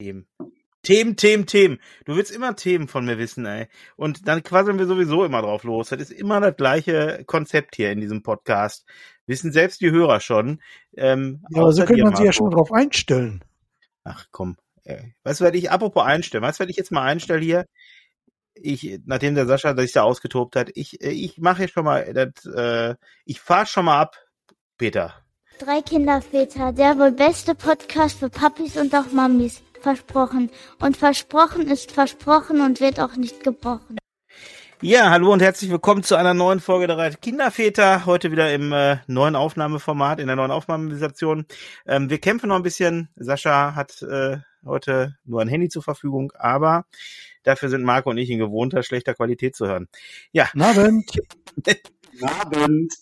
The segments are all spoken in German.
Themen. Themen, Themen, Themen. Du willst immer Themen von mir wissen, ey. Und dann quasseln wir sowieso immer drauf los. Das ist immer das gleiche Konzept hier in diesem Podcast. Wissen selbst die Hörer schon. Ähm, ja, aber so könnte man sich ja schon drauf einstellen. Ach komm. Ey. Was ich, apropos einstellen, was ich jetzt mal einstelle hier? Ich, nachdem der Sascha sich da ausgetobt hat, ich, ich mache jetzt schon mal, das, äh, ich fahr schon mal ab, Peter. Drei Kinderväter, der wohl beste Podcast für Papis und auch Mamis. Versprochen. Und versprochen ist versprochen und wird auch nicht gebrochen. Ja, hallo und herzlich willkommen zu einer neuen Folge der Reihe Kinderväter. Heute wieder im äh, neuen Aufnahmeformat, in der neuen Aufnahmesituation. Ähm, wir kämpfen noch ein bisschen. Sascha hat äh, heute nur ein Handy zur Verfügung, aber dafür sind Marco und ich in gewohnter schlechter Qualität zu hören. Ja. Guten Abend. Guten Abend.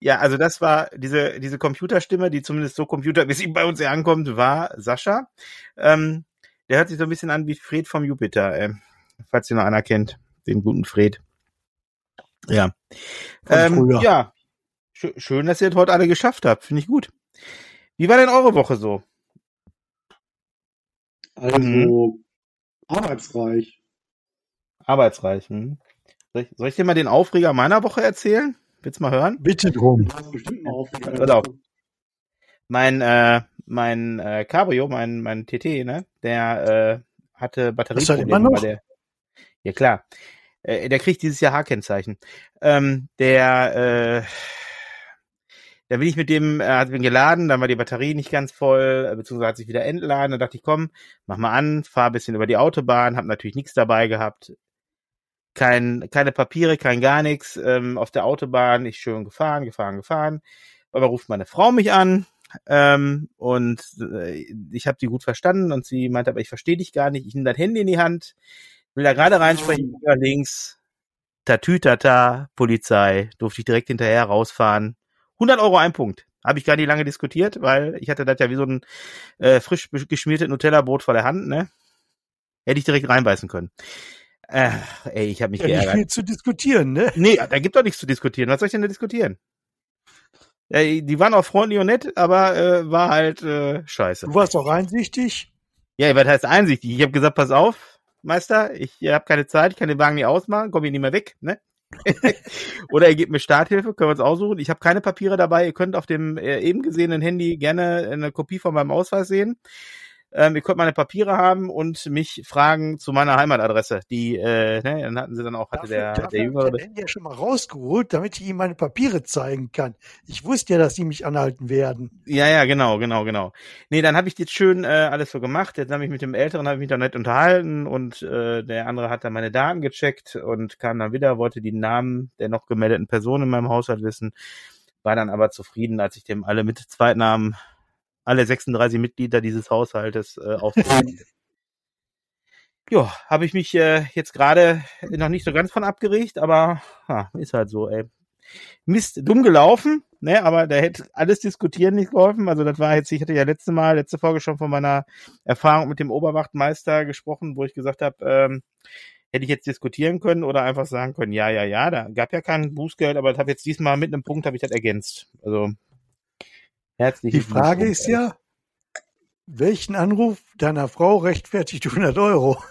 Ja, also das war diese, diese Computerstimme, die zumindest so computermäßig bei uns hier ankommt, war Sascha. Ähm, der hört sich so ein bisschen an wie Fred vom Jupiter, äh, falls ihr noch einer kennt, den guten Fred. Ja. Ähm, ja. schön, dass ihr das heute alle geschafft habt. Finde ich gut. Wie war denn eure Woche so? Also, mhm. arbeitsreich. Arbeitsreich, hm. Soll ich, soll ich dir mal den Aufreger meiner Woche erzählen? Willst du mal hören? Bitte drum. Hör auf. Mein, äh, mein äh, Cabrio, mein, mein TT, ne, der äh, hatte Batterieprobleme bei der. Ja klar. Äh, der kriegt dieses Jahr H-Kennzeichen. Ähm, der, äh, da bin ich mit dem, er hat ihn geladen, dann war die Batterie nicht ganz voll, äh, beziehungsweise hat sich wieder entladen. Da dachte ich, komm, mach mal an, fahr ein bisschen über die Autobahn, hab natürlich nichts dabei gehabt, kein, keine Papiere, kein gar nichts. Ähm, auf der Autobahn, ich schön gefahren, gefahren, gefahren. Aber ruft meine Frau mich an ähm, und äh, ich habe die gut verstanden und sie meinte, aber ich verstehe dich gar nicht. Ich nehme dein Handy in die Hand, will da gerade reinsprechen, links, Tatütata, Polizei, durfte ich direkt hinterher rausfahren. 100 Euro ein Punkt. Habe ich gar nicht lange diskutiert, weil ich hatte das ja wie so ein äh, frisch geschmiertes Nutella-Brot vor der Hand, ne? Hätte ich direkt reinbeißen können. Äh, ey, ich habe mich ja, geärgert. Nicht viel zu diskutieren, ne? Nee, da gibt doch nichts zu diskutieren. Was soll ich denn da diskutieren? Ja, die waren auch freundlich und nett, aber äh, war halt äh, scheiße. Du warst auch einsichtig? Ja, was heißt einsichtig? Ich habe gesagt, pass auf, Meister, ich habe keine Zeit, ich kann den Wagen nicht ausmachen, komm hier nicht mehr weg, ne? Oder ihr gebt mir Starthilfe, können wir uns aussuchen. Ich habe keine Papiere dabei. Ihr könnt auf dem äh, eben gesehenen Handy gerne eine Kopie von meinem Ausweis sehen ähm, ihr könnt meine Papiere haben und mich fragen zu meiner Heimatadresse. Die, äh, ne, dann hatten sie dann auch, hatte dafür, der, dafür der Jüngere. Ich ja schon mal rausgeholt, damit ich ihm meine Papiere zeigen kann. Ich wusste ja, dass sie mich anhalten werden. Ja, ja, genau, genau, genau. Nee, dann habe ich jetzt schön äh, alles so gemacht. Jetzt habe ich mit dem Älteren habe ich mich da nett unterhalten und äh, der andere hat dann meine Daten gecheckt und kam dann wieder, wollte die Namen der noch gemeldeten Person in meinem Haushalt wissen war dann aber zufrieden, als ich dem alle mit Zweitnamen alle 36 Mitglieder dieses Haushaltes äh, aufzählen. ja, habe ich mich äh, jetzt gerade noch nicht so ganz von abgeregt, aber ha, ist halt so, ey. Mist, dumm gelaufen, ne, aber da hätte alles diskutieren nicht geholfen. Also das war jetzt, ich hatte ja letzte Mal, letzte Folge schon von meiner Erfahrung mit dem Oberwachtmeister gesprochen, wo ich gesagt habe, ähm, hätte ich jetzt diskutieren können oder einfach sagen können, ja, ja, ja, da gab ja kein Bußgeld, aber das habe jetzt diesmal mit einem Punkt habe ich das ergänzt. Also Herzlichen Die Frage ist ja, welchen Anruf deiner Frau rechtfertigt 100 Euro?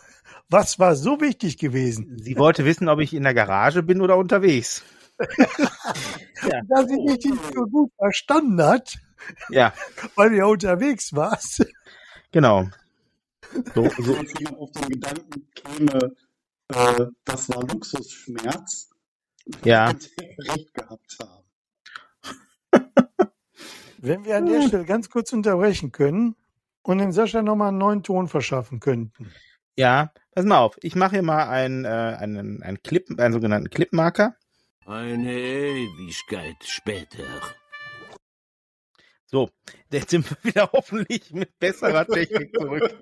Was war so wichtig gewesen? Sie wollte wissen, ob ich in der Garage bin oder unterwegs. ja. Da sie dich nicht so gut verstanden hat. Ja. Weil du ja unterwegs warst. Genau. So, so. Als jemand auf den Gedanken käme, äh, das war Luxusschmerz, ja. recht gehabt haben. Wenn wir an der. Stelle ganz kurz unterbrechen können und dem Sascha nochmal einen neuen Ton verschaffen könnten. Ja, pass mal auf. Ich mache hier mal einen, äh, einen, einen Clip, einen sogenannten Clipmarker. Eine Ewigkeit später. So, jetzt sind wir wieder hoffentlich mit besserer Technik zurück.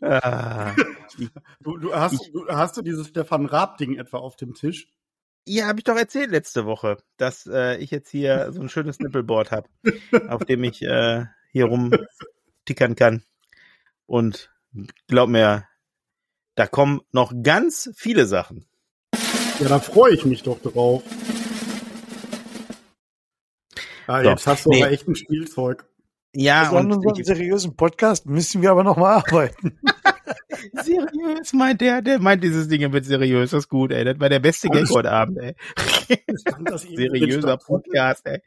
ah, du, du, hast, ich, du, hast du dieses Stefan Raab-Ding etwa auf dem Tisch? Ja, habe ich doch erzählt letzte Woche, dass äh, ich jetzt hier so ein schönes Nippelboard habe, auf dem ich äh, hier rumtickern kann. Und glaub mir, da kommen noch ganz viele Sachen. Ja, da freue ich mich doch drauf. Ah, so, jetzt hast du nee. aber echt ein Spielzeug. Ja, also an unserem seriösen Podcast müssen wir aber noch mal arbeiten. seriös meint der, der meint dieses Ding wird seriös, das ist gut, ey. Das war der beste Gag heute Abend, ey. Seriöser Podcast, ey.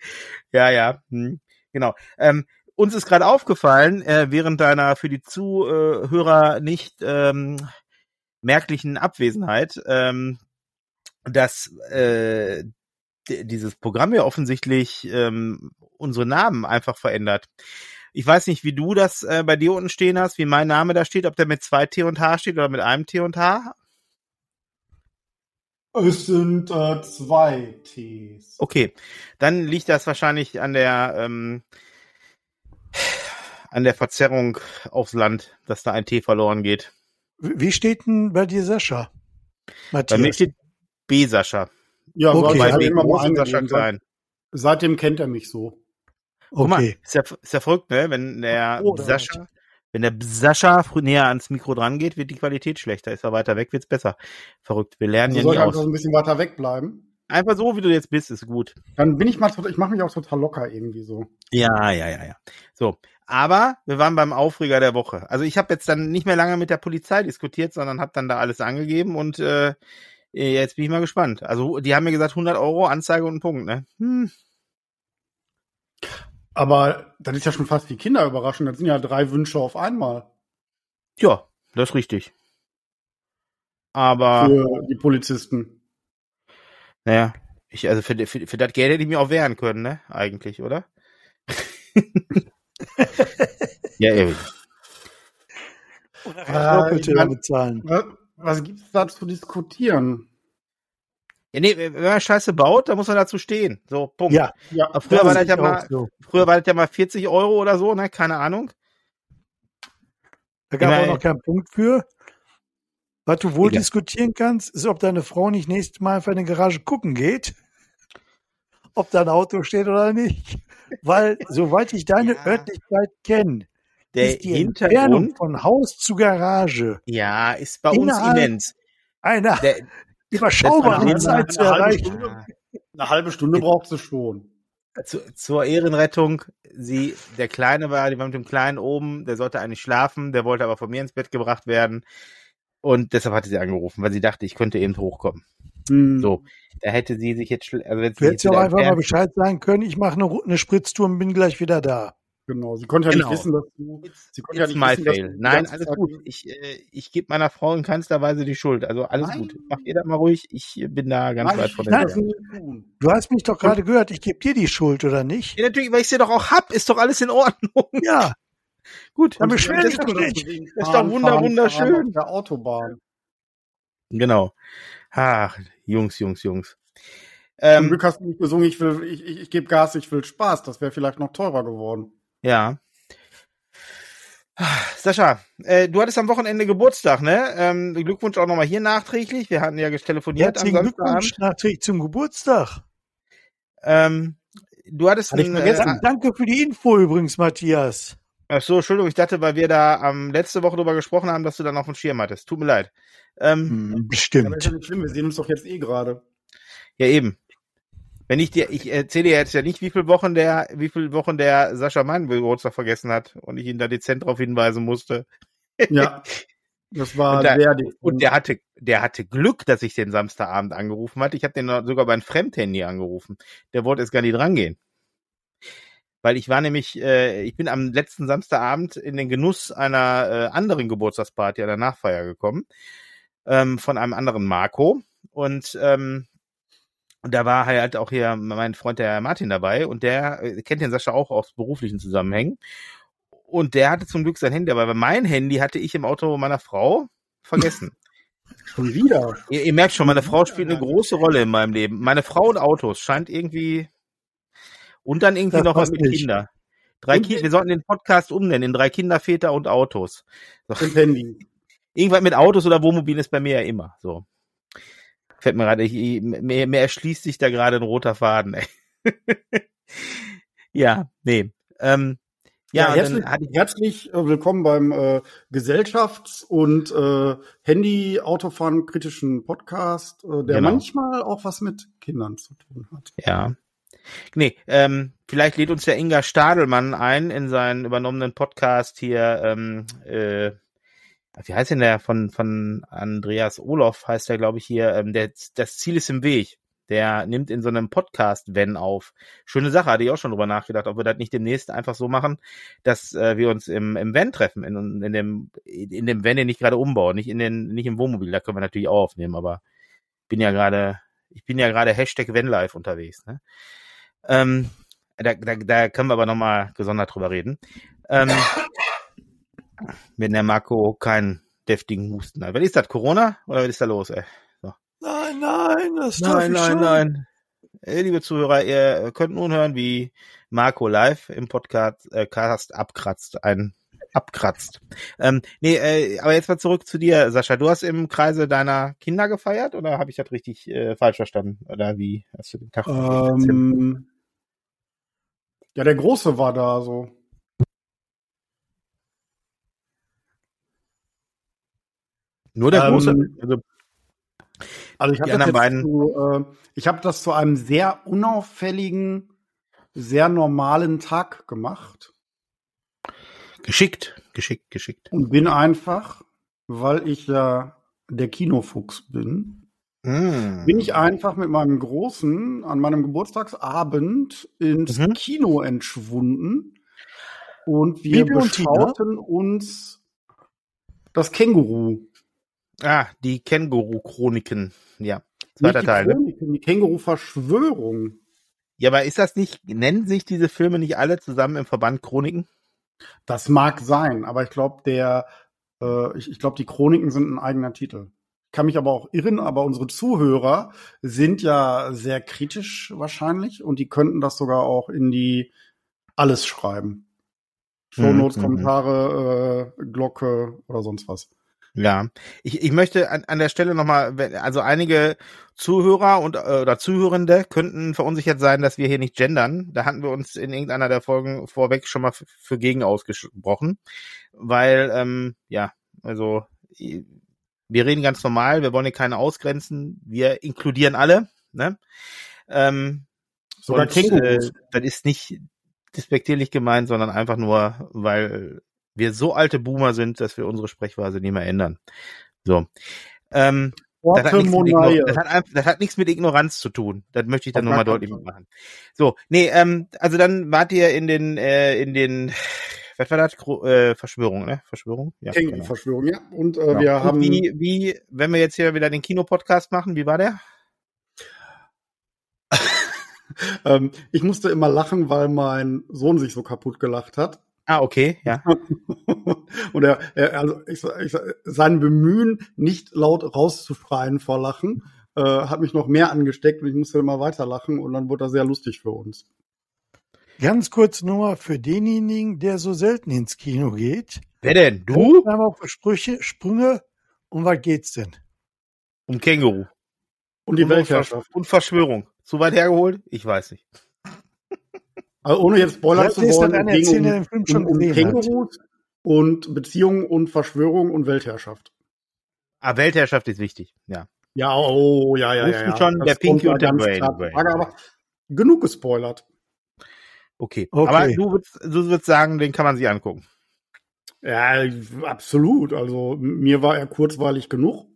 Ja, ja, hm. genau. Ähm, uns ist gerade aufgefallen, äh, während deiner für die Zuhörer nicht ähm, merklichen Abwesenheit, ähm, dass äh, dieses Programm ja offensichtlich ähm, unsere Namen einfach verändert. Ich weiß nicht, wie du das äh, bei dir unten stehen hast, wie mein Name da steht, ob der mit zwei T und H steht oder mit einem T und H. Es sind äh, zwei Ts. Okay, dann liegt das wahrscheinlich an der ähm, an der Verzerrung aufs Land, dass da ein T verloren geht. Wie steht denn bei dir Sascha? Matthias? Bei mir steht B Sascha. Ja, okay. bei B groß und Sascha klein. Seitdem kennt er mich so. Okay. Mal, ist, ja, ist ja verrückt, ne? Wenn der oh, Sascha, wenn der Sascha näher ans Mikro dran geht, wird die Qualität schlechter. Ist er weiter weg, wird's besser. Verrückt. Wir lernen also ja nie aus. Soll ein bisschen weiter weg bleiben? Einfach so, wie du jetzt bist, ist gut. Dann bin ich mal, ich mache mich auch total locker irgendwie so. Ja, ja, ja, ja. So, aber wir waren beim Aufreger der Woche. Also ich habe jetzt dann nicht mehr lange mit der Polizei diskutiert, sondern habe dann da alles angegeben und äh, jetzt bin ich mal gespannt. Also die haben mir gesagt 100 Euro Anzeige und ein Punkt, ne? Hm. Aber das ist ja schon fast wie Kinderüberraschung. Das sind ja drei Wünsche auf einmal. Ja, das ist richtig. Aber. Für die Polizisten. Naja, ich, also für, für, für das Geld hätte ich mir auch wehren können, ne? Eigentlich, oder? ja, eben. Oder äh, bezahlen. Was, was gibt's da zu diskutieren? Ja, nee, wenn man Scheiße baut, dann muss man dazu stehen. So, Punkt. Ja, ja. Früher war das ja mal, so. früher war das ja mal 40 Euro oder so, ne? Keine Ahnung. Da gab es auch noch keinen Punkt für. Was du wohl ja. diskutieren kannst, ist, ob deine Frau nicht nächstes Mal einfach in die Garage gucken geht. Ob da ein Auto steht oder nicht. Weil, soweit ich deine ja. Örtlichkeit kenne, ist die Entfernung von Haus zu Garage. Ja, ist bei uns immens. Einer, der, überschaubare Zeit zu erreichen. Eine halbe Stunde braucht sie schon. Zu, zur Ehrenrettung, sie, der Kleine war, die war mit dem Kleinen oben, der sollte eigentlich schlafen, der wollte aber von mir ins Bett gebracht werden. Und deshalb hatte sie angerufen, weil sie dachte, ich könnte eben hochkommen. Hm. So, da hätte sie sich jetzt, also wenn sie jetzt auch einfach mal Bescheid sagen können, ich mache eine, eine Spritztour und bin gleich wieder da. Genau, sie konnte ja genau. nicht wissen, dass du. Sie konnte ja nicht wissen, fail. dass Nein, alles gut. Ich, äh, ich gebe meiner Frau in keinster Weise die Schuld. Also alles Nein. gut. Macht ihr da mal ruhig. Ich bin da ganz Nein, weit von der Du hast mich doch gerade gehört, ich gebe dir die Schuld, oder nicht? Ja, natürlich, weil ich sie doch auch hab, ist doch alles in Ordnung. Ja. gut, dann beschwer dich doch nicht. Das ist doch wunder, wunderschön. der Autobahn. Genau. Ach, Jungs, Jungs, Jungs. Ähm, Zum Glück hast du nicht gesungen, ich will, ich, ich, ich gebe Gas, ich will Spaß. Das wäre vielleicht noch teurer geworden. Ja. Sascha, äh, du hattest am Wochenende Geburtstag, ne? Ähm, Glückwunsch auch nochmal hier nachträglich. Wir hatten ja telefoniert Herzlichen am Glückwunsch nachträglich zum Geburtstag. Ähm, du hattest Hatte einen. Äh, Danke für die Info übrigens, Matthias. Ach so, Entschuldigung, ich dachte, weil wir da ähm, letzte Woche drüber gesprochen haben, dass du dann auf dem Schirm hattest. Tut mir leid. Ähm, hm, Bestimmt. Aber ist ja nicht schlimm, wir sehen uns doch jetzt eh gerade. Ja, eben. Wenn ich dir, ich erzähle dir jetzt ja nicht, wie viele Wochen der, wie viele Wochen der Sascha meinen Geburtstag vergessen hat und ich ihn da dezent darauf hinweisen musste. Ja. Das war und, der, und der hatte, der hatte Glück, dass ich den Samstagabend angerufen hatte. Ich habe den sogar bei einem Fremdhandy angerufen. Der wollte jetzt gar nicht rangehen. Weil ich war nämlich, äh, ich bin am letzten Samstagabend in den Genuss einer äh, anderen Geburtstagsparty, einer Nachfeier gekommen, ähm, von einem anderen Marco. Und ähm, und da war halt auch hier mein Freund der Martin dabei und der äh, kennt den Sascha auch aus beruflichen Zusammenhängen. Und der hatte zum Glück sein Handy, aber mein Handy hatte ich im Auto meiner Frau vergessen. Schon wieder. Ihr, ihr, merkt schon, meine Frau spielt eine große Rolle in meinem Leben. Meine Frau und Autos scheint irgendwie. Und dann irgendwie das noch was mit nicht. Kinder. Drei Ki wir sollten den Podcast umnennen in drei Kinder, Väter und Autos. So. Und Handy. Irgendwas mit Autos oder Wohnmobil ist bei mir ja immer so. Fällt mir gerade, mir, mir erschließt sich da gerade ein roter Faden. Ey. ja, nee. Ähm, ja, ja herzlich, herzlich äh, willkommen beim äh, Gesellschafts- und äh, Handy-Autofahren kritischen Podcast, äh, der genau. manchmal auch was mit Kindern zu tun hat. Ja. Nee, ähm, vielleicht lädt uns der Inga Stadelmann ein in seinen übernommenen Podcast hier, ähm, äh, wie heißt denn der von, von Andreas Olof, heißt der, glaube ich, hier, ähm, der, das Ziel ist im Weg. Der nimmt in so einem Podcast Wenn auf. Schöne Sache, hatte ich auch schon drüber nachgedacht, ob wir das nicht demnächst einfach so machen, dass äh, wir uns im, im Wenn treffen, in, in dem, in dem Wenn, den ich gerade umbaue, nicht in den, nicht im Wohnmobil, da können wir natürlich auch aufnehmen, aber bin ja gerade, ich bin ja gerade Hashtag Wenn live unterwegs, ne? Ähm, da, da, da können wir aber nochmal gesondert drüber reden. Ähm, wenn der Marco keinen deftigen Husten hat. Was ist das, Corona? Oder was ist da los, ey? So. Nein, nein, das Nein, nein, schon. nein. Liebe Zuhörer, ihr könnt nun hören, wie Marco live im Podcast äh, Cast abkratzt. Ein abkratzt. Ähm, nee, äh, aber jetzt mal zurück zu dir, Sascha. Du hast im Kreise deiner Kinder gefeiert oder habe ich das richtig äh, falsch verstanden? Oder wie hast du den Tag? Ähm, ja, der Große war da so. Nur der ähm, Große? Also, also ich habe das, beiden... zu, äh, ich hab das zu einem sehr unauffälligen, sehr normalen Tag gemacht. Geschickt, geschickt, geschickt. Und bin einfach, weil ich ja der Kinofuchs bin, mm. bin ich einfach mit meinem Großen an meinem Geburtstagsabend ins mhm. Kino entschwunden und wir Bibi beschauten uns das Känguru. Ah, die Känguru-Chroniken, ja. Zweiter die Teil. Ne? Chroniken, ne? Die Känguru-Verschwörung. Ja, aber ist das nicht, nennen sich diese Filme nicht alle zusammen im Verband Chroniken? Das mag sein, aber ich glaube, der, äh, ich, ich glaube, die Chroniken sind ein eigener Titel. Kann mich aber auch irren, aber unsere Zuhörer sind ja sehr kritisch wahrscheinlich und die könnten das sogar auch in die alles schreiben. Shownotes, mhm. Kommentare, äh, Glocke oder sonst was. Ja, ich, ich möchte an, an der Stelle nochmal, also einige Zuhörer und äh, oder Zuhörende könnten verunsichert sein, dass wir hier nicht gendern. Da hatten wir uns in irgendeiner der Folgen vorweg schon mal für gegen ausgesprochen, weil ähm, ja, also wir reden ganz normal, wir wollen hier keine ausgrenzen, wir inkludieren alle, ne? Ähm, Sogar und, äh, das ist nicht despektierlich gemeint, sondern einfach nur, weil wir so alte Boomer sind, dass wir unsere Sprechweise nicht mehr ändern. So. Ähm, das hat, das, hat, das hat, nichts mit Ignoranz zu tun. Das möchte ich dann nochmal deutlich machen. So, nee, ähm, also dann wart ihr in den, äh, in den, was war das? Äh, Verschwörung, ne? Verschwörung? Ja, genau. Verschwörung, ja. Und äh, genau. wir Und haben. Wie, wie, wenn wir jetzt hier wieder den Kinopodcast machen, wie war der? ähm, ich musste immer lachen, weil mein Sohn sich so kaputt gelacht hat. Ah, okay, ja. und er, er also ich, ich, sein Bemühen, nicht laut rauszuschreien vor Lachen, äh, hat mich noch mehr angesteckt und ich musste immer weiter lachen und dann wurde er sehr lustig für uns. Ganz kurz nur für denjenigen, der so selten ins Kino geht. Wer denn? Du? Einmal auf Sprüche, Sprünge. Um was geht's denn? Um Känguru. Um die Weltherrschaft. Und Verschwörung. Zu weit hergeholt? Ich weiß nicht. Also ohne jetzt spoilern zu wollen, es ging um, Film schon um, um Kängurus und Beziehungen und Verschwörung und Weltherrschaft. Ah, Weltherrschaft ist wichtig, ja. Ja, oh, ja, ja, ja. ja. schon das der Pinky und der Brain. Aber genug gespoilert. Okay. okay. Aber du würdest, du würdest sagen, den kann man sich angucken. Ja, absolut. Also mir war er kurzweilig genug.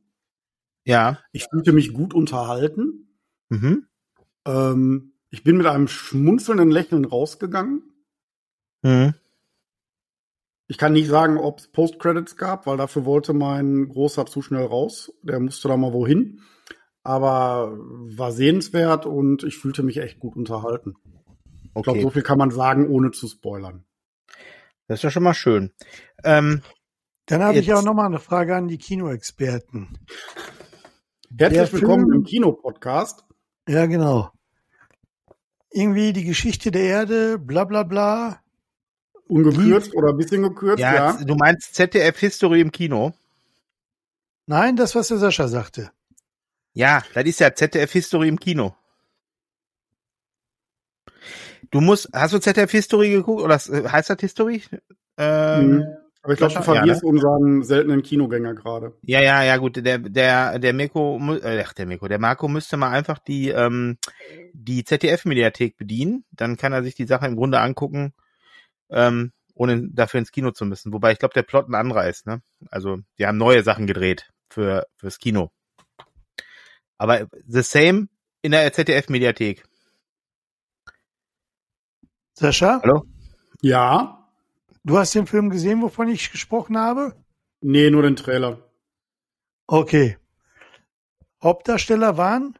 Ja. Ich fühlte mich gut unterhalten. Mhm. Ähm, ich bin mit einem schmunzelnden Lächeln rausgegangen. Mhm. Ich kann nicht sagen, ob es Post-Credits gab, weil dafür wollte mein Großer zu schnell raus. Der musste da mal wohin. Aber war sehenswert und ich fühlte mich echt gut unterhalten. Okay. Ich glaube, so viel kann man sagen, ohne zu spoilern. Das ist ja schon mal schön. Ähm, Dann habe ich auch noch mal eine Frage an die Kinoexperten. Herzlich willkommen im Kinopodcast. Ja, genau irgendwie die Geschichte der Erde, bla bla bla. Ungekürzt oder ein bisschen gekürzt, ja, ja. Du meinst ZDF History im Kino? Nein, das, was der Sascha sagte. Ja, das ist ja ZDF History im Kino. Du musst, hast du ZDF History geguckt oder heißt das History? Ähm, mhm. Aber ich glaube, du verlierst ja, ne? unseren seltenen Kinogänger gerade. Ja, ja, ja, gut. Der, der, der Mirko, äh, der Mirko, der Marco müsste mal einfach die, ähm, die ZDF-Mediathek bedienen. Dann kann er sich die Sache im Grunde angucken, ähm, ohne dafür ins Kino zu müssen. Wobei ich glaube, der Plot ein anderer ist, ne? Also, die haben neue Sachen gedreht für, fürs Kino. Aber the same in der ZDF-Mediathek. Sascha? Hallo? Ja. Du hast den Film gesehen, wovon ich gesprochen habe? Nee, nur den Trailer. Okay. Hauptdarsteller waren?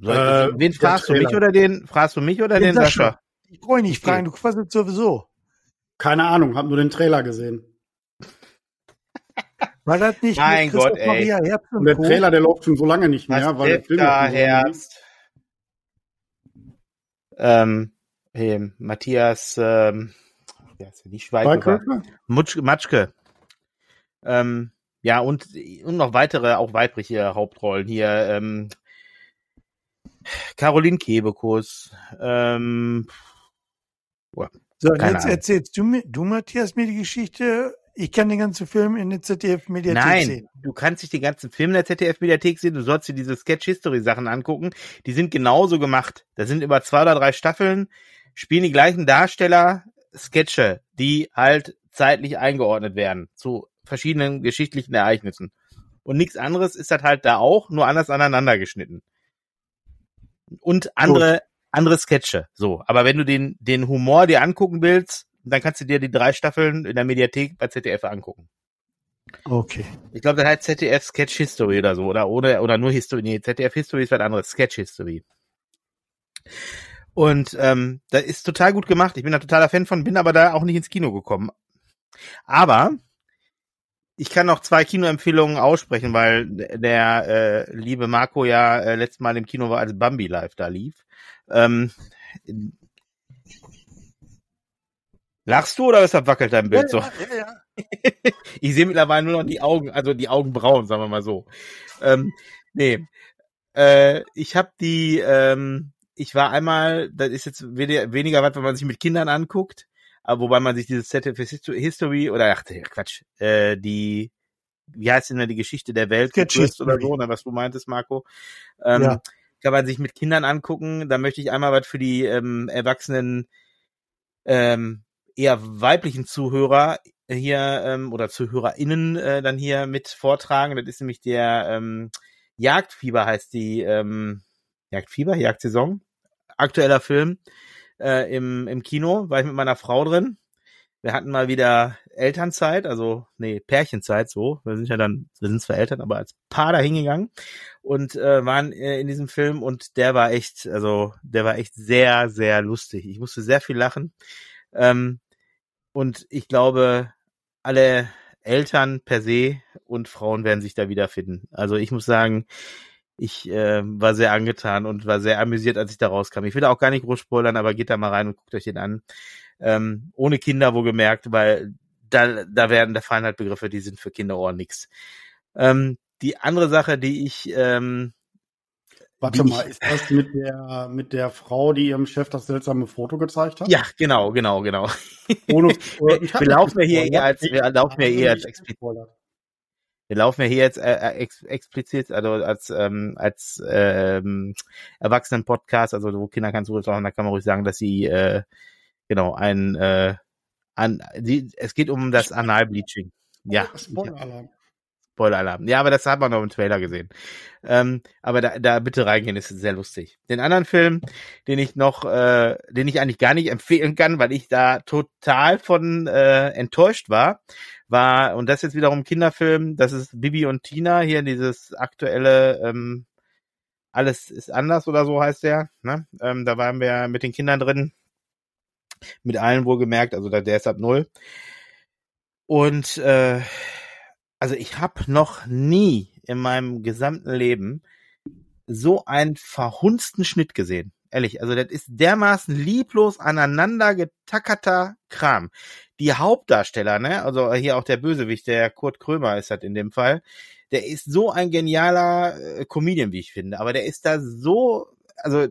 Äh, wen fragst du mich oder den? Fragst du mich oder den, den Sascha? Sascha? Ich brauche nicht fragen, du quasselst sowieso. Keine Ahnung, hab nur den Trailer gesehen. War das nicht mein Gott, ey. Maria Herbst und, der Co? Trailer, der läuft schon so lange nicht mehr, Was weil der Film Herbst. Ähm, hey, Matthias, ähm, ja, ist ja nicht Schweighöfer. Matschke. Ähm, ja, und, und noch weitere, auch weibliche Hauptrollen hier. Ähm, Caroline Kebekus. Ähm, boah, so, jetzt Ahnung. erzählst du, mir, du, Matthias, mir die Geschichte. Ich kann den ganzen Film in der ZDF-Mediathek sehen. Nein, du kannst nicht den ganzen Film in der ZDF-Mediathek sehen. Du sollst dir diese Sketch-History-Sachen angucken. Die sind genauso gemacht. Da sind über zwei oder drei Staffeln spielen die gleichen Darsteller Sketche, die halt zeitlich eingeordnet werden zu verschiedenen geschichtlichen Ereignissen. Und nichts anderes ist das halt da auch, nur anders aneinander geschnitten. Und andere, Gut. andere Sketche, so. Aber wenn du den, den Humor dir angucken willst, dann kannst du dir die drei Staffeln in der Mediathek bei ZDF angucken. Okay. Ich glaube, das heißt ZDF Sketch History oder so, oder, oder, oder nur History. Nee, ZDF History ist was anderes. Sketch History. Und ähm, das ist total gut gemacht. Ich bin da totaler Fan von, bin aber da auch nicht ins Kino gekommen. Aber ich kann noch zwei Kinoempfehlungen aussprechen, weil der äh, liebe Marco ja äh, letztes Mal im Kino war, als Bambi live da lief. Ähm, lachst du oder weshalb wackelt dein Bild so? Ja, ja, ja. ich sehe mittlerweile nur noch die Augen, also die Augenbrauen, sagen wir mal so. Ähm, nee, äh, ich habe die ähm, ich war einmal, das ist jetzt weniger was, wenn man sich mit Kindern anguckt, aber wobei man sich dieses ZDF History oder ach Quatsch, äh, die wie heißt denn die Geschichte der Welt gekürzt oder so, oder was du meintest, Marco. Ähm, ja. Kann man sich mit Kindern angucken. Da möchte ich einmal was für die ähm, erwachsenen ähm, eher weiblichen Zuhörer hier ähm, oder ZuhörerInnen äh, dann hier mit vortragen. Das ist nämlich der ähm, Jagdfieber heißt die ähm, Jagdfieber, Jagdsaison aktueller Film äh, im, im Kino, war ich mit meiner Frau drin. Wir hatten mal wieder Elternzeit, also nee, Pärchenzeit so. Wir sind ja dann, wir sind zwar Eltern, aber als Paar da hingegangen und äh, waren äh, in diesem Film und der war echt, also der war echt sehr, sehr lustig. Ich musste sehr viel lachen. Ähm, und ich glaube, alle Eltern per se und Frauen werden sich da wiederfinden. Also ich muss sagen, ich äh, war sehr angetan und war sehr amüsiert, als ich da rauskam. Ich will auch gar nicht groß spoilern, aber geht da mal rein und guckt euch den an. Ähm, ohne Kinder wo gemerkt, weil da, da werden, da fallen halt Begriffe, die sind für Kinderohren nix. Ähm, die andere Sache, die ich ähm, Warte mal, ist das mit der, mit der Frau, die ihrem Chef das seltsame Foto gezeigt hat? Ja, genau, genau, genau. Wir, wir laufen ja hier eher als, wir laufen ja eher als explizit. Wir laufen ja hier jetzt äh, äh, ex explizit, also als ähm, als ähm, Erwachsenen-Podcast, also wo Kinder kein Zugriff haben, da kann man ruhig sagen, dass sie äh, genau ein äh, an die, es geht um das Analbleaching. Ja. Spoiler-Alarm. Spoiler-Alarm. Ja, aber das hat man noch im Trailer gesehen. Ähm, aber da, da bitte reingehen, ist sehr lustig. Den anderen Film, den ich noch, äh, den ich eigentlich gar nicht empfehlen kann, weil ich da total von äh, enttäuscht war, war, und das jetzt wiederum Kinderfilm, das ist Bibi und Tina, hier dieses aktuelle, ähm, alles ist anders oder so heißt der, ne? Ähm, da waren wir mit den Kindern drin, mit allen wohlgemerkt, also der ist ab null. Und äh, also ich habe noch nie in meinem gesamten Leben so einen verhunzten Schnitt gesehen. Ehrlich, also das ist dermaßen lieblos aneinander getackerter Kram die Hauptdarsteller, ne, also hier auch der Bösewicht, der Kurt Krömer ist halt in dem Fall, der ist so ein genialer äh, Comedian, wie ich finde, aber der ist da so, also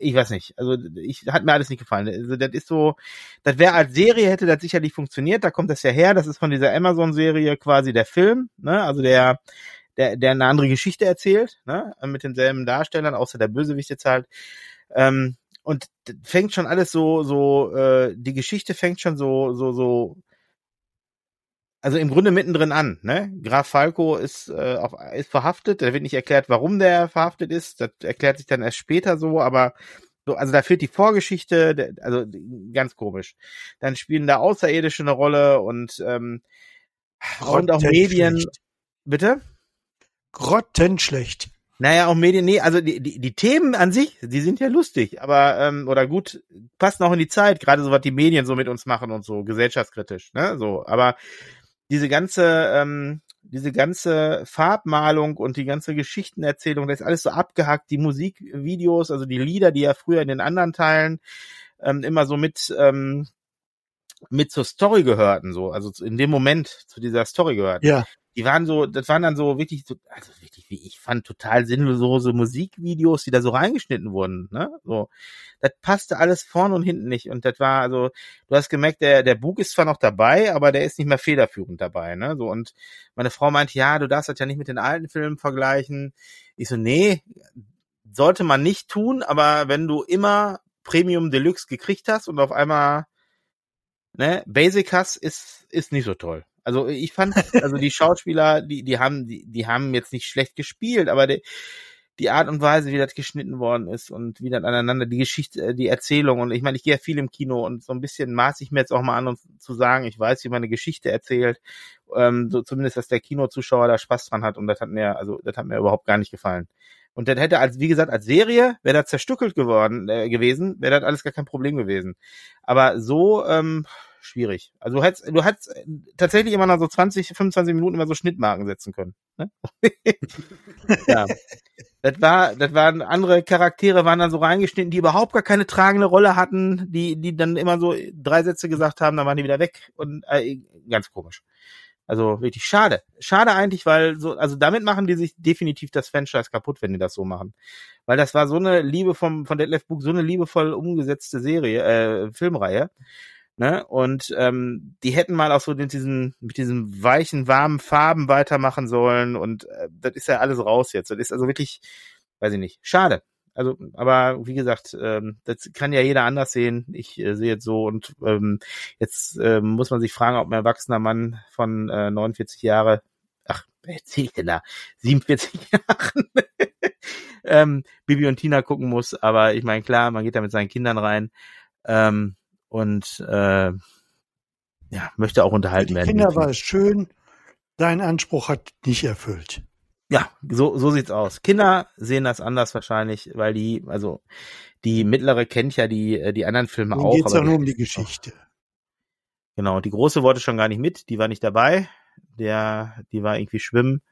ich weiß nicht. Also ich hat mir alles nicht gefallen. Also das ist so, das wäre als Serie hätte das sicherlich funktioniert. Da kommt das ja her. Das ist von dieser Amazon-Serie quasi der Film, ne? Also der der der eine andere Geschichte erzählt, ne? Mit denselben Darstellern, außer der Bösewicht jetzt halt. Ähm, und fängt schon alles so so äh, die Geschichte fängt schon so so so also im Grunde mittendrin an. Ne? Graf Falco ist, äh, auf, ist verhaftet. Da wird nicht erklärt, warum der verhaftet ist. Das erklärt sich dann erst später so, aber so, also da fehlt die Vorgeschichte, der, also ganz komisch. Dann spielen da Außerirdische eine Rolle und ähm, und auch Medien. Bitte? Grottenschlecht. Naja, auch Medien, nee, also die, die, die Themen an sich, die sind ja lustig, aber ähm, oder gut, passen auch in die Zeit, gerade so was die Medien so mit uns machen und so, gesellschaftskritisch, ne? So, aber diese ganze, ähm, diese ganze Farbmalung und die ganze Geschichtenerzählung, das ist alles so abgehackt, die Musikvideos, also die Lieder, die ja früher in den anderen Teilen ähm, immer so mit, ähm, mit zur Story gehörten, so, also in dem Moment zu dieser Story gehörten. Ja die waren so, das waren dann so wirklich, so, also wirklich, wie ich fand, total sinnlose Musikvideos, die da so reingeschnitten wurden, ne? So, das passte alles vorne und hinten nicht. Und das war, also, du hast gemerkt, der, der Bug ist zwar noch dabei, aber der ist nicht mehr federführend dabei, ne? So, und meine Frau meint, ja, du darfst das ja nicht mit den alten Filmen vergleichen. Ich so, nee, sollte man nicht tun, aber wenn du immer Premium Deluxe gekriegt hast und auf einmal ne, Basic hast, ist, ist nicht so toll. Also ich fand, also die Schauspieler, die, die haben, die, die haben jetzt nicht schlecht gespielt, aber die, die Art und Weise, wie das geschnitten worden ist und wie das aneinander, die Geschichte, äh, die Erzählung und ich meine, ich gehe ja viel im Kino und so ein bisschen maß ich mir jetzt auch mal an, um zu sagen, ich weiß, wie man eine Geschichte erzählt, ähm, so zumindest, dass der Kinozuschauer da Spaß dran hat und das hat mir, also das hat mir überhaupt gar nicht gefallen. Und das hätte als, wie gesagt, als Serie wäre das zerstückelt geworden äh, gewesen, wäre das alles gar kein Problem gewesen. Aber so, ähm, schwierig. Also du hättest, du hättest tatsächlich immer noch so 20, 25 Minuten immer so Schnittmarken setzen können. Ne? ja. Das war, das waren andere Charaktere waren dann so reingeschnitten, die überhaupt gar keine tragende Rolle hatten, die, die dann immer so drei Sätze gesagt haben, dann waren die wieder weg und äh, ganz komisch. Also wirklich schade. Schade eigentlich, weil so, also damit machen die sich definitiv das Franchise kaputt, wenn die das so machen. Weil das war so eine Liebe vom, von Detlef Book, so eine liebevoll umgesetzte Serie, äh, Filmreihe. Ne? Und ähm, die hätten mal auch so mit diesen, mit diesen weichen, warmen Farben weitermachen sollen. Und äh, das ist ja alles raus jetzt. Das ist also wirklich, weiß ich nicht, schade. Also, aber wie gesagt, ähm, das kann ja jeder anders sehen. Ich äh, sehe jetzt so und ähm, jetzt äh, muss man sich fragen, ob ein erwachsener Mann von äh, 49 Jahre, ach, wer erzähl ich denn da? 47 Jahren ähm, Bibi und Tina gucken muss. Aber ich meine, klar, man geht da mit seinen Kindern rein. Ähm, und äh, ja, möchte auch unterhalten werden. Kinder war es schön, dein Anspruch hat nicht erfüllt. Ja, so, so sieht's aus. Kinder sehen das anders wahrscheinlich, weil die, also die mittlere kennt ja die, äh, die anderen Filme Nun auch. Geht's ja nur um die Geschichte. Genau, die große wollte schon gar nicht mit, die war nicht dabei. Der, die war irgendwie schwimmen.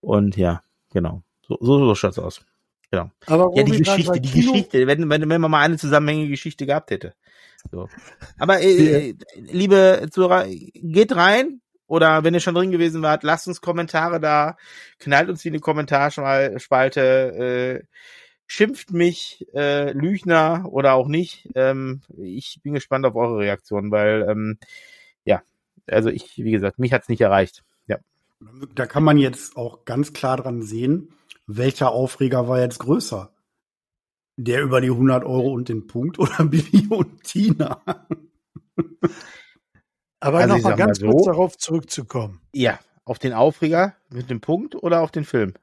Und ja, genau. So, so, so schaut's aus. Genau. Aber ja, die Geschichte, die Geschichte, wenn, wenn, wenn man mal eine zusammenhängende Geschichte gehabt hätte. So. Aber äh, liebe Zuhörer, geht rein oder wenn ihr schon drin gewesen wart, lasst uns Kommentare da, knallt uns in die Kommentarspalte, äh, schimpft mich, äh, Lüchner oder auch nicht. Ähm, ich bin gespannt auf eure Reaktion, weil ähm, ja, also ich, wie gesagt, mich hat's nicht erreicht. Ja. Da kann man jetzt auch ganz klar dran sehen, welcher Aufreger war jetzt größer der über die 100 Euro und den Punkt oder Bibi und Tina? Aber also noch mal ganz so, kurz darauf zurückzukommen. Ja, auf den Aufreger mit dem Punkt oder auf den Film?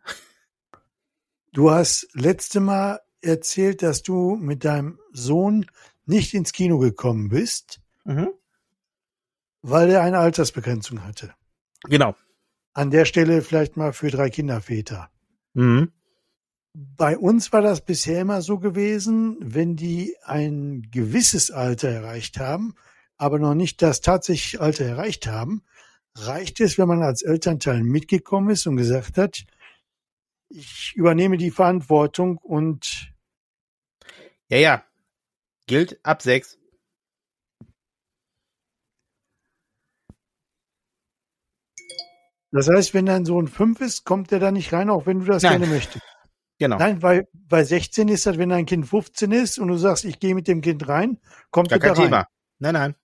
Du hast letzte Mal erzählt, dass du mit deinem Sohn nicht ins Kino gekommen bist, mhm. weil er eine Altersbegrenzung hatte. Genau. An der Stelle vielleicht mal für drei Kinderväter. Mhm. Bei uns war das bisher immer so gewesen, wenn die ein gewisses Alter erreicht haben, aber noch nicht das tatsächliche Alter erreicht haben, reicht es, wenn man als Elternteil mitgekommen ist und gesagt hat, ich übernehme die Verantwortung und ja, ja, gilt ab sechs. Das heißt, wenn dein Sohn fünf ist, kommt er da nicht rein, auch wenn du das Nein. gerne möchtest. Genau. Nein, weil bei 16 ist das, wenn dein Kind 15 ist und du sagst, ich gehe mit dem Kind rein, kommt Gar er da kein rein. Thema. Nein, nein.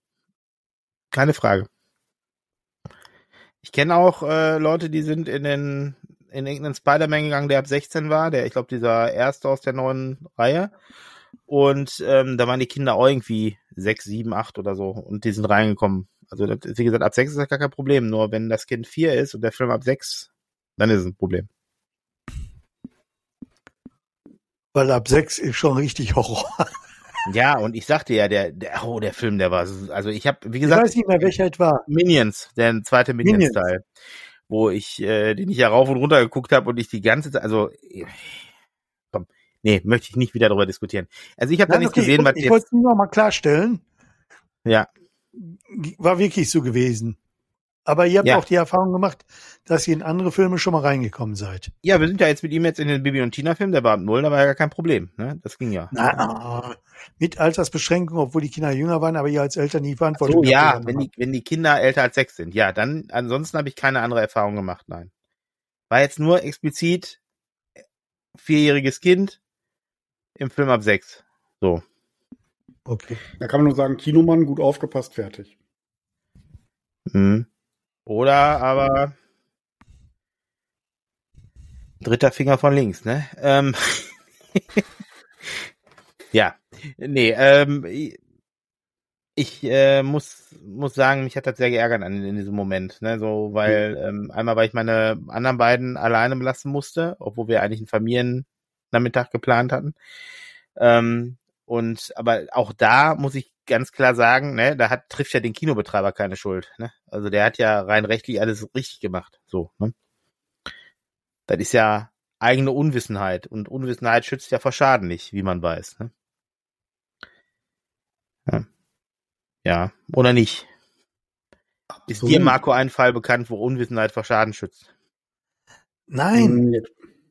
Keine Frage. Ich kenne auch äh, Leute, die sind in den in irgendeinen Spider-Man gegangen, der ab 16 war, der, ich glaube, dieser erste aus der neuen Reihe. Und ähm, da waren die Kinder auch irgendwie sechs, sieben, acht oder so und die sind reingekommen. Also wie gesagt, ab sechs ist das gar kein Problem. Nur wenn das Kind vier ist und der Film ab sechs, dann ist es ein Problem. Weil ab 6 ist schon richtig Horror. Ja, und ich sagte ja, der, der oh, der Film, der war, also ich habe, wie Ich gesagt, weiß nicht mehr, welcher es war. Minions, der zweite Minions. Minions-Teil, wo ich, äh, den ich ja rauf und runter geguckt habe und ich die ganze Zeit, also, komm, nee, möchte ich nicht wieder darüber diskutieren. Also ich habe da nichts okay, gesehen, ich, was ich wollte jetzt, es nur noch mal klarstellen. ja, War wirklich so gewesen. Aber ihr habt Ja. auch die Erfahrung gemacht, dass ihr in andere Filme schon mal reingekommen seid. ja, wir sind ja jetzt mit ihm jetzt in den Bibi und Tina Film, der war ab null, da war ja gar kein Problem, ne, das ging ja. Na, mit Altersbeschränkung, obwohl die Kinder jünger waren, aber ihr als Eltern nie Verantwortung So, ja, wenn die, wenn die Kinder älter als sechs sind, ja, dann, ansonsten habe ich keine andere Erfahrung gemacht, nein. War jetzt nur explizit vierjähriges Kind im Film ab sechs. So. Okay. Da kann man nur sagen, Kinomann, gut aufgepasst, fertig. Mhm. Oder aber dritter Finger von links, ne? Ähm, ja, nee, ähm, ich äh, muss muss sagen, mich hat das sehr geärgert an, in diesem Moment, ne? So, weil ähm, einmal, weil ich meine anderen beiden alleine belassen musste, obwohl wir eigentlich einen Familiennachmittag geplant hatten. Ähm, und aber auch da muss ich ganz klar sagen, ne, da hat trifft ja den Kinobetreiber keine Schuld, ne? Also der hat ja rein rechtlich alles richtig gemacht, so, ne? Das ist ja eigene Unwissenheit und Unwissenheit schützt ja vor Schaden nicht, wie man weiß, ne? Ja, ja. oder nicht? Ist So. dir, Marco, ein Fall bekannt, wo Unwissenheit vor Schaden schützt? Nein, Hm,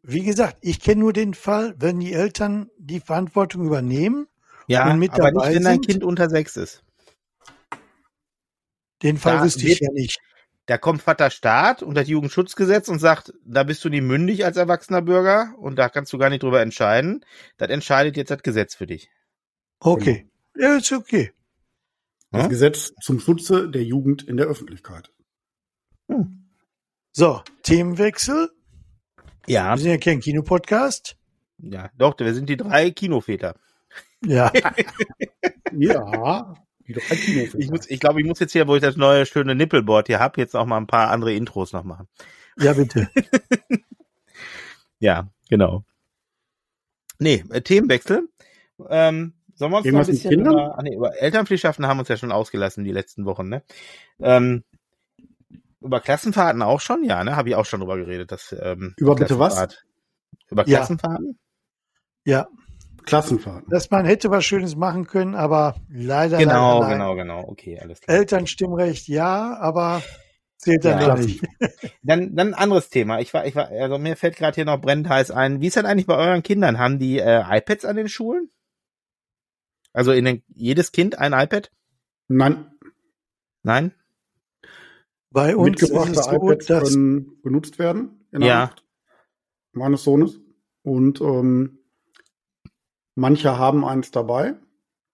wie gesagt, ich kenne nur den Fall, wenn die Eltern die Verantwortung übernehmen. Ja, Und mit aber nicht, dabei wenn dein sind? Kind unter sechs ist. Den Fall Da wüsste ich ja nicht. Da kommt Vater Staat und das Jugendschutzgesetz und sagt, da bist du nicht mündig als erwachsener Bürger und da kannst du gar nicht drüber entscheiden. Das entscheidet jetzt das Gesetz für dich. Okay. Ja, ist okay. Das Hm? Gesetz zum Schutze der Jugend in der Öffentlichkeit. So, Themenwechsel. Ja, Wir sind ja kein Kinopodcast. ja, doch, wir sind die drei Kinoväter. Ja. Ja, doch ein Kinofilm. Ich muss, ich glaube, ich muss jetzt hier, wo ich das neue schöne Nippelboard hier hab, jetzt auch mal ein paar andere Intros noch machen. ja, bitte. Ja, genau. Nee, äh, Themenwechsel. Ähm, sollen wir uns noch ein Irgendwas mit bisschen über, ach nee, über Elternpflichtschaften haben wir uns ja schon ausgelassen die letzten Wochen, ne? Ähm, über Klassenfahrten auch schon, ja, ne? Habe ich auch schon drüber geredet. Dass, ähm, Über bitte was? Über Ja. Klassenfahrten? Ja, Klassenfahrten. dass man hätte was Schönes machen können, aber leider, Genau, leider nein. genau, genau. Okay, alles klar. Elternstimmrecht ja, aber zählt dann Ja. nicht. Dann, dann ein anderes Thema. Ich war, ich war, also mir fällt gerade hier noch brennend heiß ein. Wie ist das eigentlich bei euren Kindern? Haben die äh, iPads an den Schulen? Also in den, jedes Kind ein iPad? Nein, Nein? Bei uns ist mitgebrachte es so, iPads dass können genutzt werden in der Ja. Nacht meines Sohnes. Und ähm, manche haben eins dabei.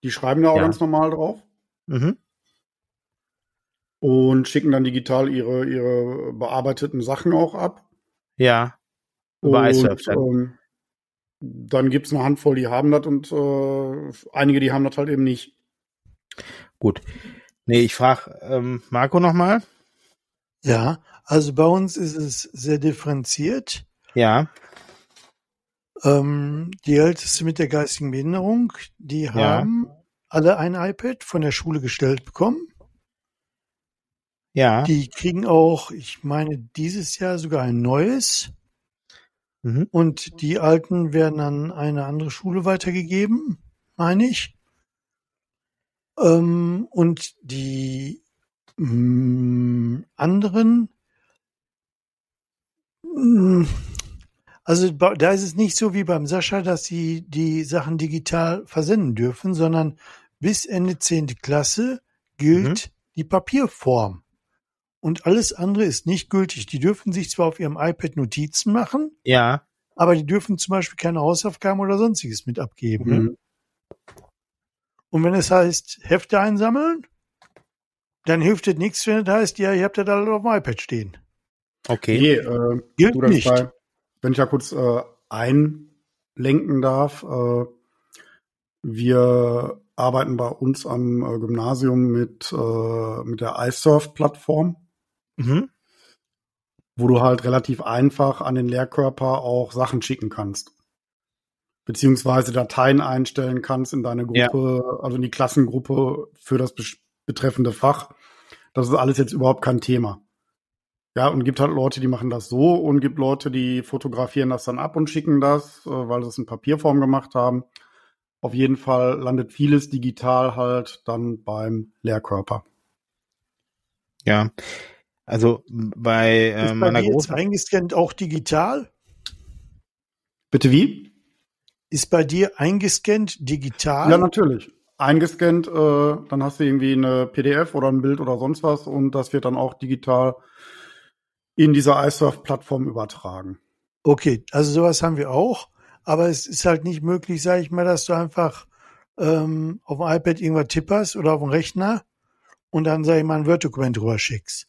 Die schreiben da auch Ja. ganz normal drauf Mhm. und schicken dann digital ihre, ihre bearbeiteten Sachen auch ab. Ja. Über und, dann. ähm, dann gibt's eine Handvoll, die haben das und äh, einige, die haben das halt eben nicht. Gut. Nee, ich frage ähm, Marco nochmal. Ja, also bei uns ist es sehr differenziert. Ja. Ähm, die Älteste mit der geistigen Behinderung, die haben alle ein iPad von der Schule gestellt bekommen. Ja. Die kriegen auch, ich meine, dieses Jahr sogar ein neues. Mhm. Und die alten werden an eine andere Schule weitergegeben, meine ich. Ähm, und die anderen, mh, also da ist es nicht so wie beim Sascha, dass sie die Sachen digital versenden dürfen, sondern bis Ende 10. Klasse gilt die Papierform. Und alles andere ist nicht gültig. Die dürfen sich zwar auf ihrem iPad Notizen machen, Ja. aber die dürfen zum Beispiel keine Hausaufgaben oder sonstiges mit abgeben. Ne? Mhm. Ne? Und wenn es heißt, Hefte einsammeln, dann hilft es nichts, wenn es heißt, ja, ihr habt ja da auf dem iPad stehen. Okay. Nee, äh, Gilt nicht. Bei, wenn ich ja kurz äh, einlenken darf, äh, wir arbeiten bei uns am äh, Gymnasium mit, äh, mit der iSurf-Plattform, mhm. wo du halt relativ einfach an den Lehrkörper auch Sachen schicken kannst. Beziehungsweise Dateien einstellen kannst in deine Gruppe, ja. also in die Klassengruppe für das betreffende Fach. Das ist alles jetzt überhaupt kein Thema. Ja, und gibt halt Leute, die machen das so und gibt Leute, die fotografieren das dann ab und schicken das, äh, weil sie es in Papierform gemacht haben auf jeden Fall landet vieles digital halt dann beim Lehrkörper. Ja, also bei, äh, Ist bei meiner großen eingescannt auch digital? Bitte wie? Ist bei dir eingescannt digital? Ja, natürlich. Eingescannt, äh, dann hast du irgendwie eine PDF oder ein Bild oder sonst was und das wird dann auch digital in dieser iSurf-Plattform übertragen. Okay, also sowas haben wir auch aber es ist halt nicht möglich, sage ich mal, dass du einfach ähm, auf dem iPad irgendwas tipperst oder auf dem Rechner und dann, sage ich mal, ein Word-Dokument drüber schickst.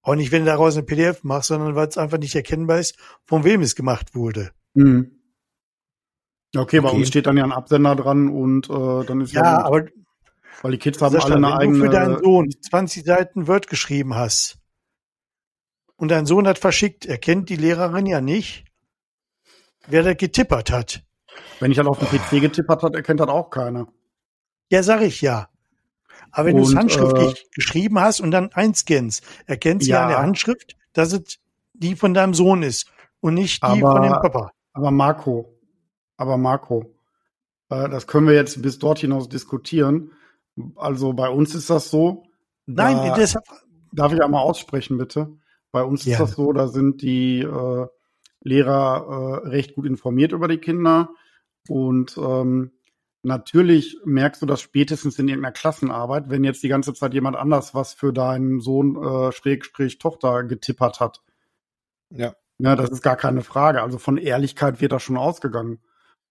Auch nicht, wenn du daraus eine PDF machst, sondern weil es einfach nicht erkennbar ist, von wem es gemacht wurde. Mhm. Okay, bei uns steht dann ja ein Absender dran und äh, dann ist ja. Ja, aber weil die Kids haben alle eine wenn eigene. Wenn du für deinen Sohn 20 Seiten Word geschrieben hast und dein Sohn hat verschickt, erkennt die Lehrerin ja nicht, wer da getippert hat. Wenn ich dann auf dem PC getippert hat, erkennt das auch keiner. Ja, sag ich ja. Aber wenn du es handschriftlich äh, geschrieben hast und dann einscannst, erkennt sie ja. an der Handschrift, dass es die von deinem Sohn ist und nicht die aber, von dem Papa. Aber Marco, aber Marco, äh, das können wir jetzt bis dort hinaus diskutieren. Also bei uns ist das so. Nein, da, deshalb. Darf ich einmal aussprechen, bitte? Bei uns ja. ist das so, da sind die äh, Lehrer äh, recht gut informiert über die Kinder. Und ähm, natürlich merkst du das spätestens in irgendeiner Klassenarbeit, wenn jetzt die ganze Zeit jemand anders was für deinen Sohn äh, Schrägstrich Tochter getippert hat. Ja. Ja, das ist gar keine Frage. Also von Ehrlichkeit wird da schon ausgegangen.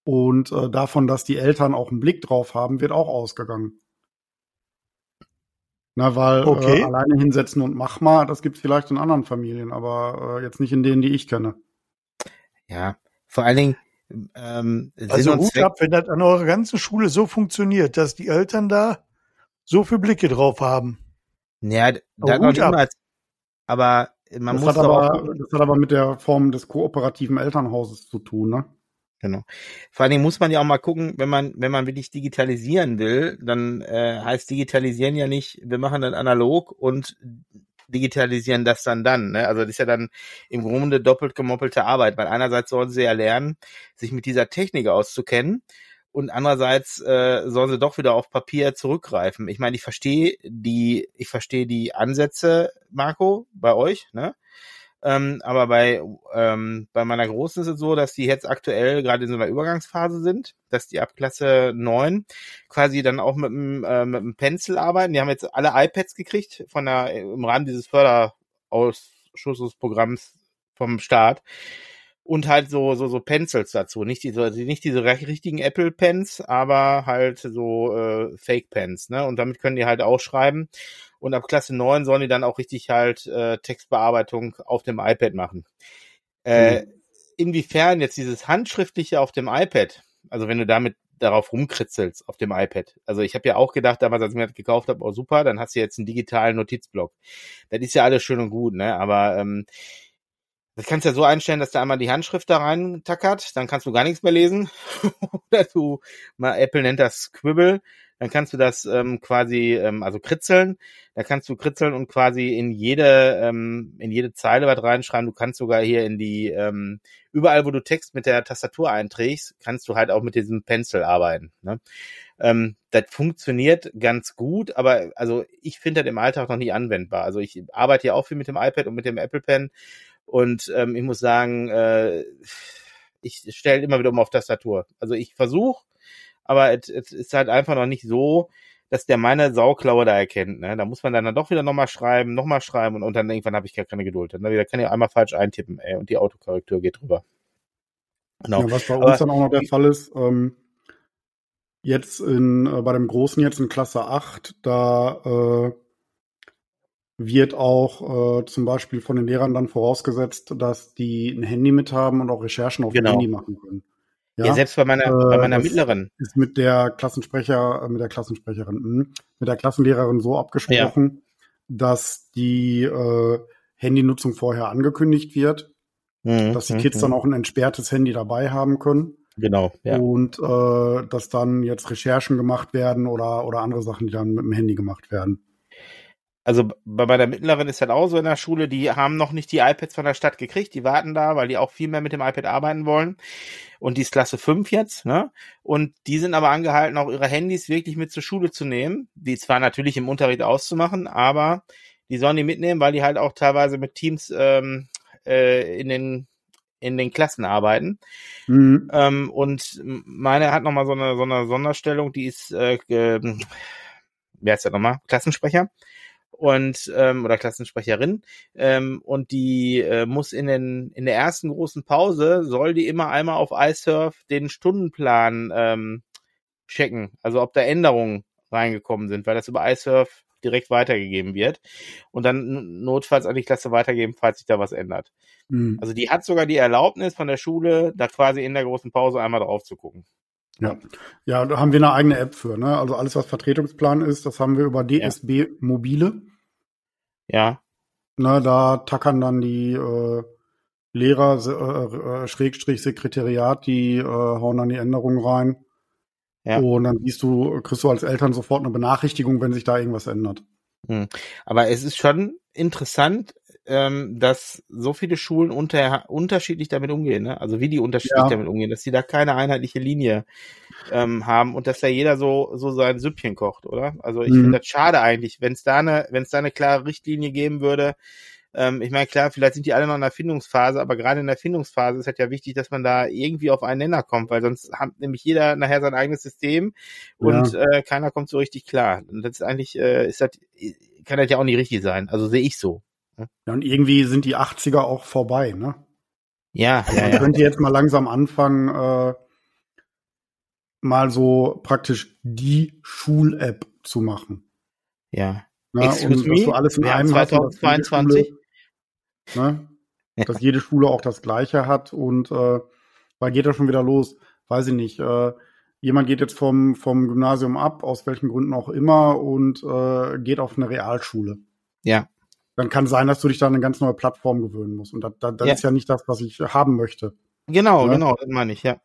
Und äh, davon, dass die Eltern auch einen Blick drauf haben, wird auch ausgegangen. Na, weil äh, okay. äh, alleine hinsetzen und mach mal, das gibt's vielleicht in anderen Familien, aber äh, jetzt nicht in denen, die ich kenne. Ja, vor allen Dingen. Ähm, also Hut ab, wenn das an eurer ganzen Schule so funktioniert, dass die Eltern da so viel Blicke drauf haben. Ja, da noch niemals. Aber man das muss hat aber, auch, das hat aber mit der Form des kooperativen Elternhauses zu tun, ne? Genau. Vor allen Dingen muss man ja auch mal gucken, wenn man, wenn man wirklich digitalisieren will, dann äh, heißt digitalisieren ja nicht, wir machen dann analog und digitalisieren das dann dann. Ne? Also das ist ja dann im Grunde doppelt gemoppelte Arbeit, weil einerseits sollen sie ja lernen, sich mit dieser Technik auszukennen und andererseits äh, sollen sie doch wieder auf Papier zurückgreifen. Ich meine, ich verstehe die, ich verstehe die Ansätze, Marco, bei euch, ne? Ähm, aber bei, ähm, bei meiner Großen ist es so, dass die jetzt aktuell gerade in so einer Übergangsphase sind, dass die ab Klasse 9 quasi dann auch mit dem, äh, Pencil arbeiten. Die haben jetzt alle iPads gekriegt von der, im Rahmen dieses Förderausschussprogramms vom Staat und halt so so so Pencils dazu, nicht diese also nicht diese richtigen Apple Pens, aber halt so äh, Fake Pens, ne? Und damit können die halt auch schreiben und ab Klasse 9 sollen die dann auch richtig halt äh, Textbearbeitung auf dem iPad machen. Äh, mhm. Inwiefern jetzt dieses handschriftliche auf dem iPad, also wenn du damit darauf rumkritzelst auf dem iPad. Also ich habe ja auch gedacht, damals, als ich mir das gekauft habe, oh super, dann hast du jetzt einen digitalen Notizblock. Das ist ja alles schön und gut, ne? Aber ähm, das kannst du ja so einstellen, dass du einmal die Handschrift da rein tackert, dann kannst du gar nichts mehr lesen. Oder du, mal Apple nennt das Squibble, dann kannst du das ähm, quasi, ähm, also kritzeln, da kannst du kritzeln und quasi in jede, ähm, in jede Zeile was reinschreiben. Du kannst sogar hier in die, ähm, überall wo du Text mit der Tastatur einträgst, kannst du halt auch mit diesem Pencil arbeiten. Ne? Ähm, das funktioniert ganz gut, aber also ich finde das im Alltag noch nicht anwendbar. Also ich arbeite ja auch viel mit dem iPad und mit dem Apple Pen und ähm, ich muss sagen, äh, ich stelle immer wieder um auf Tastatur. Also ich versuche aber es, ist halt einfach noch nicht so, dass der meine Sauklaue da erkennt. Ne? Da muss man dann, dann doch wieder nochmal schreiben, nochmal schreiben und, und dann irgendwann habe ich gar keine Geduld. Dann wieder kann ich einmal falsch eintippen, ey, und die Autokorrektur geht drüber. Genau. Ja, was bei uns dann auch noch der Fall ist, ähm, jetzt in, äh, bei dem Großen jetzt in Klasse 8, da äh, wird auch äh, zum Beispiel von den Lehrern dann vorausgesetzt, dass die ein Handy mit haben und auch Recherchen auf genau. dem Handy machen können. Ja, ja selbst bei meiner, äh, bei meiner mittleren. Ist mit der Klassensprecher, äh, mit der Klassensprecherin, mh, mit der Klassenlehrerin so abgesprochen, ja. dass die äh, Handynutzung vorher angekündigt wird, mhm, dass die Kids mhm. dann auch ein entsperrtes Handy dabei haben können. Genau. Ja. Und äh, dass dann jetzt Recherchen gemacht werden oder, oder andere Sachen, die dann mit dem Handy gemacht werden. Also bei meiner mittleren ist halt auch so in der Schule, die haben noch nicht die iPads von der Stadt gekriegt, die warten da, weil die auch viel mehr mit dem iPad arbeiten wollen. Und die ist Klasse 5 jetzt, ne? Und die sind aber angehalten, auch ihre Handys wirklich mit zur Schule zu nehmen, die zwar natürlich im Unterricht auszumachen, aber die sollen die mitnehmen, weil die halt auch teilweise mit Teams ähm, äh, in den in den Klassen arbeiten. Mhm. Ähm, und meine hat nochmal so eine, so eine Sonderstellung, die ist, äh, äh, wer ist der nochmal? Klassensprecher und ähm, oder Klassensprecherin ähm, und die äh, muss in den in der ersten großen Pause soll die immer einmal auf iSurf den Stundenplan ähm, checken, also ob da Änderungen reingekommen sind, weil das über iSurf direkt weitergegeben wird und dann notfalls an die Klasse weitergeben, falls sich da was ändert. Mhm. Also die hat sogar die Erlaubnis von der Schule, da quasi in der großen Pause einmal drauf zu gucken. Ja, ja, da haben wir eine eigene App für. Ne? Also alles, was Vertretungsplan ist, das haben wir über DSB ja. Mobile. Ja. Na, da tackern dann die äh, Lehrer, äh, äh, Schrägstrich Sekretariat, die äh, hauen dann die Änderungen rein. Ja. Und dann siehst du, kriegst du als Eltern sofort eine Benachrichtigung, wenn sich da irgendwas ändert. Hm. Aber es ist schon interessant, ähm, dass so viele Schulen unter, unterschiedlich damit umgehen, ne? Also wie die unterschiedlich ja. damit umgehen, dass die da keine einheitliche Linie ähm, haben und dass da jeder so so sein Süppchen kocht, oder? Also ich mhm. finde das schade eigentlich, wenn es da eine, wenn es da eine klare Richtlinie geben würde, ähm, ich meine, klar, vielleicht sind die alle noch in der Findungsphase, aber gerade in der Findungsphase ist halt ja wichtig, dass man da irgendwie auf einen Nenner kommt, weil sonst hat nämlich jeder nachher sein eigenes System und ja. äh, keiner kommt so richtig klar. Und das ist eigentlich, äh, ist das, kann das ja auch nicht richtig sein. Also sehe ich so. Ja, und irgendwie sind die 80er auch vorbei, ne? Ja, ja, ja. Könnt ihr jetzt mal langsam anfangen, äh, mal so praktisch die Schul-App zu machen. Ja. Na, Excuse und me? dass du alles in einem 2022. Hast, Ne? Dass jede Schule auch das Gleiche hat und äh, weil geht das schon wieder los? Weiß ich nicht. Äh, jemand geht jetzt vom, vom Gymnasium ab, aus welchen Gründen auch immer, und äh, geht auf eine Realschule. Ja. Dann kann sein, dass du dich da an eine ganz neue Plattform gewöhnen musst. Und das, das, das ja. ist ja nicht das, was ich haben möchte. Genau, ne? genau, das meine ich, ja.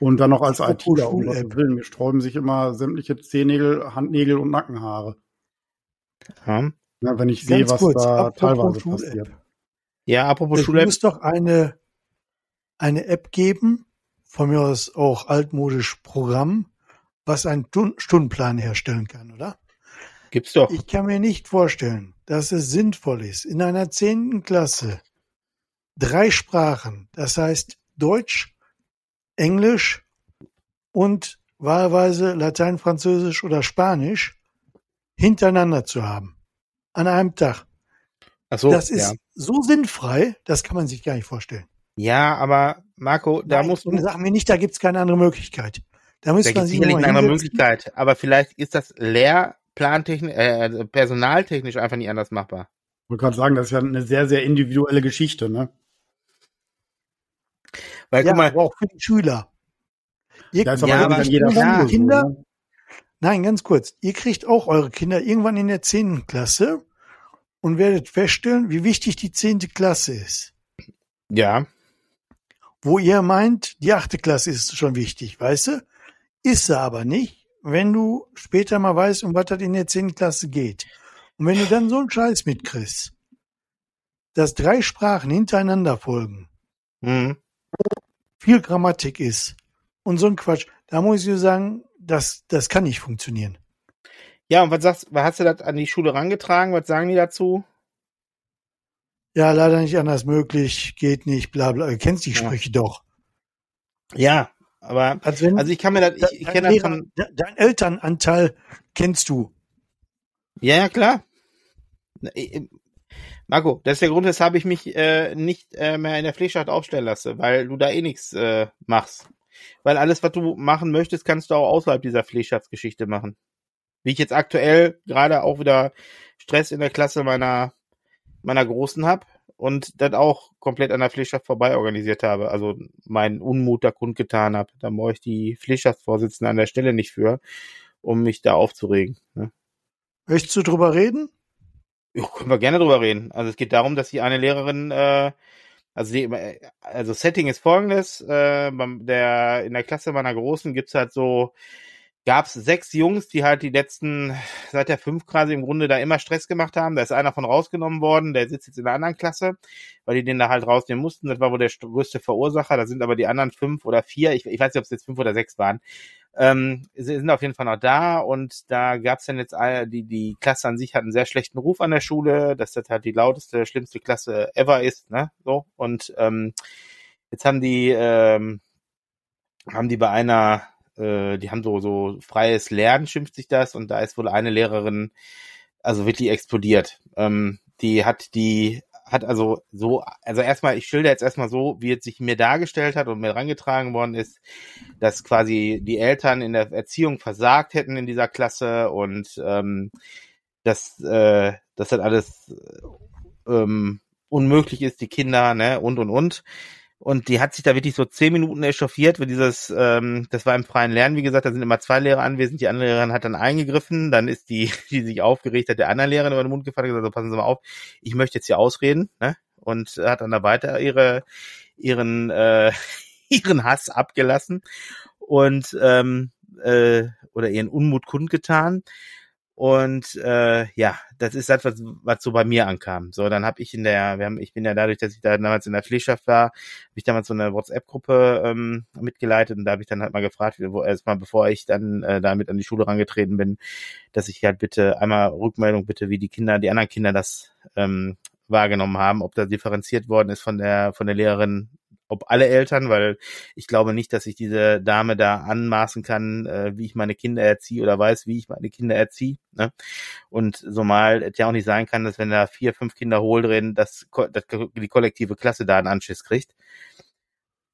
Und dann noch als ITler, um was Willen. Mir sträuben sich immer sämtliche Zehennägel, Handnägel und Nackenhaare. Ja. ja wenn ich sehe, was kurz, da teilweise passiert. Ja, apropos Schule. Es muss doch eine, eine App geben, von mir aus auch altmodisch Programm, was einen Stundenplan herstellen kann, oder? Gibt's doch. Ich kann mir nicht vorstellen, dass es sinnvoll ist, in einer zehnten Klasse drei Sprachen, das heißt Deutsch, Englisch und wahlweise Latein, Französisch oder Spanisch hintereinander zu haben. An einem Tag. Ach so, das ist ja. so sinnfrei, das kann man sich gar nicht vorstellen. Ja, aber Marco, da Nein, musst du. Sag mir nicht, da gibt's keine andere Möglichkeit. Da muss da man sich sicherlich eine andere Möglichkeit, aber vielleicht ist das lehrplantechnisch, äh, also personaltechnisch einfach nicht anders machbar. Ich wollte gerade sagen, das ist ja eine sehr, sehr individuelle Geschichte, ne? Weil, ja, guck mal, aber auch für die Schüler. Ihr, ja, ja, aber jeder ja, Kinder, so, ne? Nein, ganz kurz. Ihr kriegt auch eure Kinder irgendwann in der zehnten Klasse und werdet feststellen, wie wichtig die zehnte Klasse ist. Ja. Wo ihr meint, die achte Klasse ist schon wichtig, weißt du? Ist sie aber nicht, wenn du später mal weißt, um was das in der zehnten Klasse geht. Und wenn du dann so einen Scheiß mitkriegst, dass drei Sprachen hintereinander folgen, mhm. viel Grammatik ist und so ein Quatsch, da muss ich dir sagen, das, das kann nicht funktionieren. Ja, und was sagst, was hast du das an die Schule rangetragen? Was sagen die dazu? Ja, leider nicht anders möglich, geht nicht, bla bla. Du kennst die ja. Sprüche doch. Ja, aber also, wenn, also ich kann mir das, ich, ich kenne das von. Dein Elternanteil kennst du. Ja, ja, klar. Marco, das ist der Grund, weshalb ich mich äh, nicht äh, mehr in der Pflegschacht aufstellen lasse, weil du da eh nichts äh, machst. Weil alles, was du machen möchtest, kannst du auch außerhalb dieser Pflegschaftsgeschichte machen. Wie ich jetzt aktuell gerade auch wieder Stress in der Klasse meiner meiner Großen hab und das auch komplett an der Pflegschaft vorbei organisiert habe. Also meinen Unmut da kundgetan habe. Da brauche ich die Pflegschaftsvorsitzende an der Stelle nicht für, um mich da aufzuregen. Ne? Möchtest du drüber reden? Ja, können wir gerne drüber reden. Also es geht darum, dass die eine Lehrerin, äh, also die, also Setting ist folgendes, äh, der in der Klasse meiner Großen gibt's halt so, gab's sechs Jungs, die halt die letzten, seit der fünf quasi im Grunde da immer Stress gemacht haben. Da ist einer von rausgenommen worden, der sitzt jetzt in einer anderen Klasse, weil die den da halt rausnehmen mussten. Das war wohl der größte Verursacher. Da sind aber die anderen fünf oder vier, ich, ich weiß nicht, ob es jetzt fünf oder sechs waren, ähm, sie sind auf jeden Fall noch da und da gab's dann jetzt all, die die Klasse an sich hat einen sehr schlechten Ruf an der Schule, dass das halt die lauteste, schlimmste Klasse ever ist, ne? So und ähm, jetzt haben die ähm, haben die bei einer äh, die haben so so freies Lernen schimpft sich das und da ist wohl eine Lehrerin also wirklich explodiert. Ähm, die hat die hat also so, also erstmal, ich schilder jetzt erstmal so, wie es sich mir dargestellt hat und mir rangetragen worden ist, dass quasi die Eltern in der Erziehung versagt hätten in dieser Klasse und ähm, dass, äh, dass das alles ähm, unmöglich ist, die Kinder, ne, und und und. Und die hat sich da wirklich so zehn Minuten echauffiert, weil dieses, ähm, das war im freien Lernen, wie gesagt, da sind immer zwei Lehrer anwesend, die andere Lehrerin hat dann eingegriffen, dann ist die, die sich aufgeregt hat, der anderen Lehrerin über den Mund gefallen und gesagt, so, passen Sie mal auf, ich möchte jetzt hier ausreden, ne? Und hat dann da weiter ihre, ihren, äh, ihren Hass abgelassen und ähm, äh, oder ihren Unmut kundgetan. Und äh, ja, das ist das, was, was so bei mir ankam. So, dann habe ich in der, wir haben, ich bin ja dadurch, dass ich da damals in der Pflegschaft war, habe ich damals so eine WhatsApp-Gruppe ähm, mitgeleitet und da habe ich dann halt mal gefragt, wo, erstmal bevor ich dann äh, damit an die Schule rangetreten bin, dass ich halt bitte einmal Rückmeldung bitte, wie die Kinder, die anderen Kinder das ähm, wahrgenommen haben, ob da differenziert worden ist von der von der Lehrerin ob alle Eltern, weil ich glaube nicht, dass ich diese Dame da anmaßen kann, äh, wie ich meine Kinder erziehe oder weiß, wie ich meine Kinder erziehe. Ne? Und so mal es ja auch nicht sein kann, dass wenn da vier, fünf Kinder hohl drehen, dass, dass die kollektive Klasse da einen Anschiss kriegt.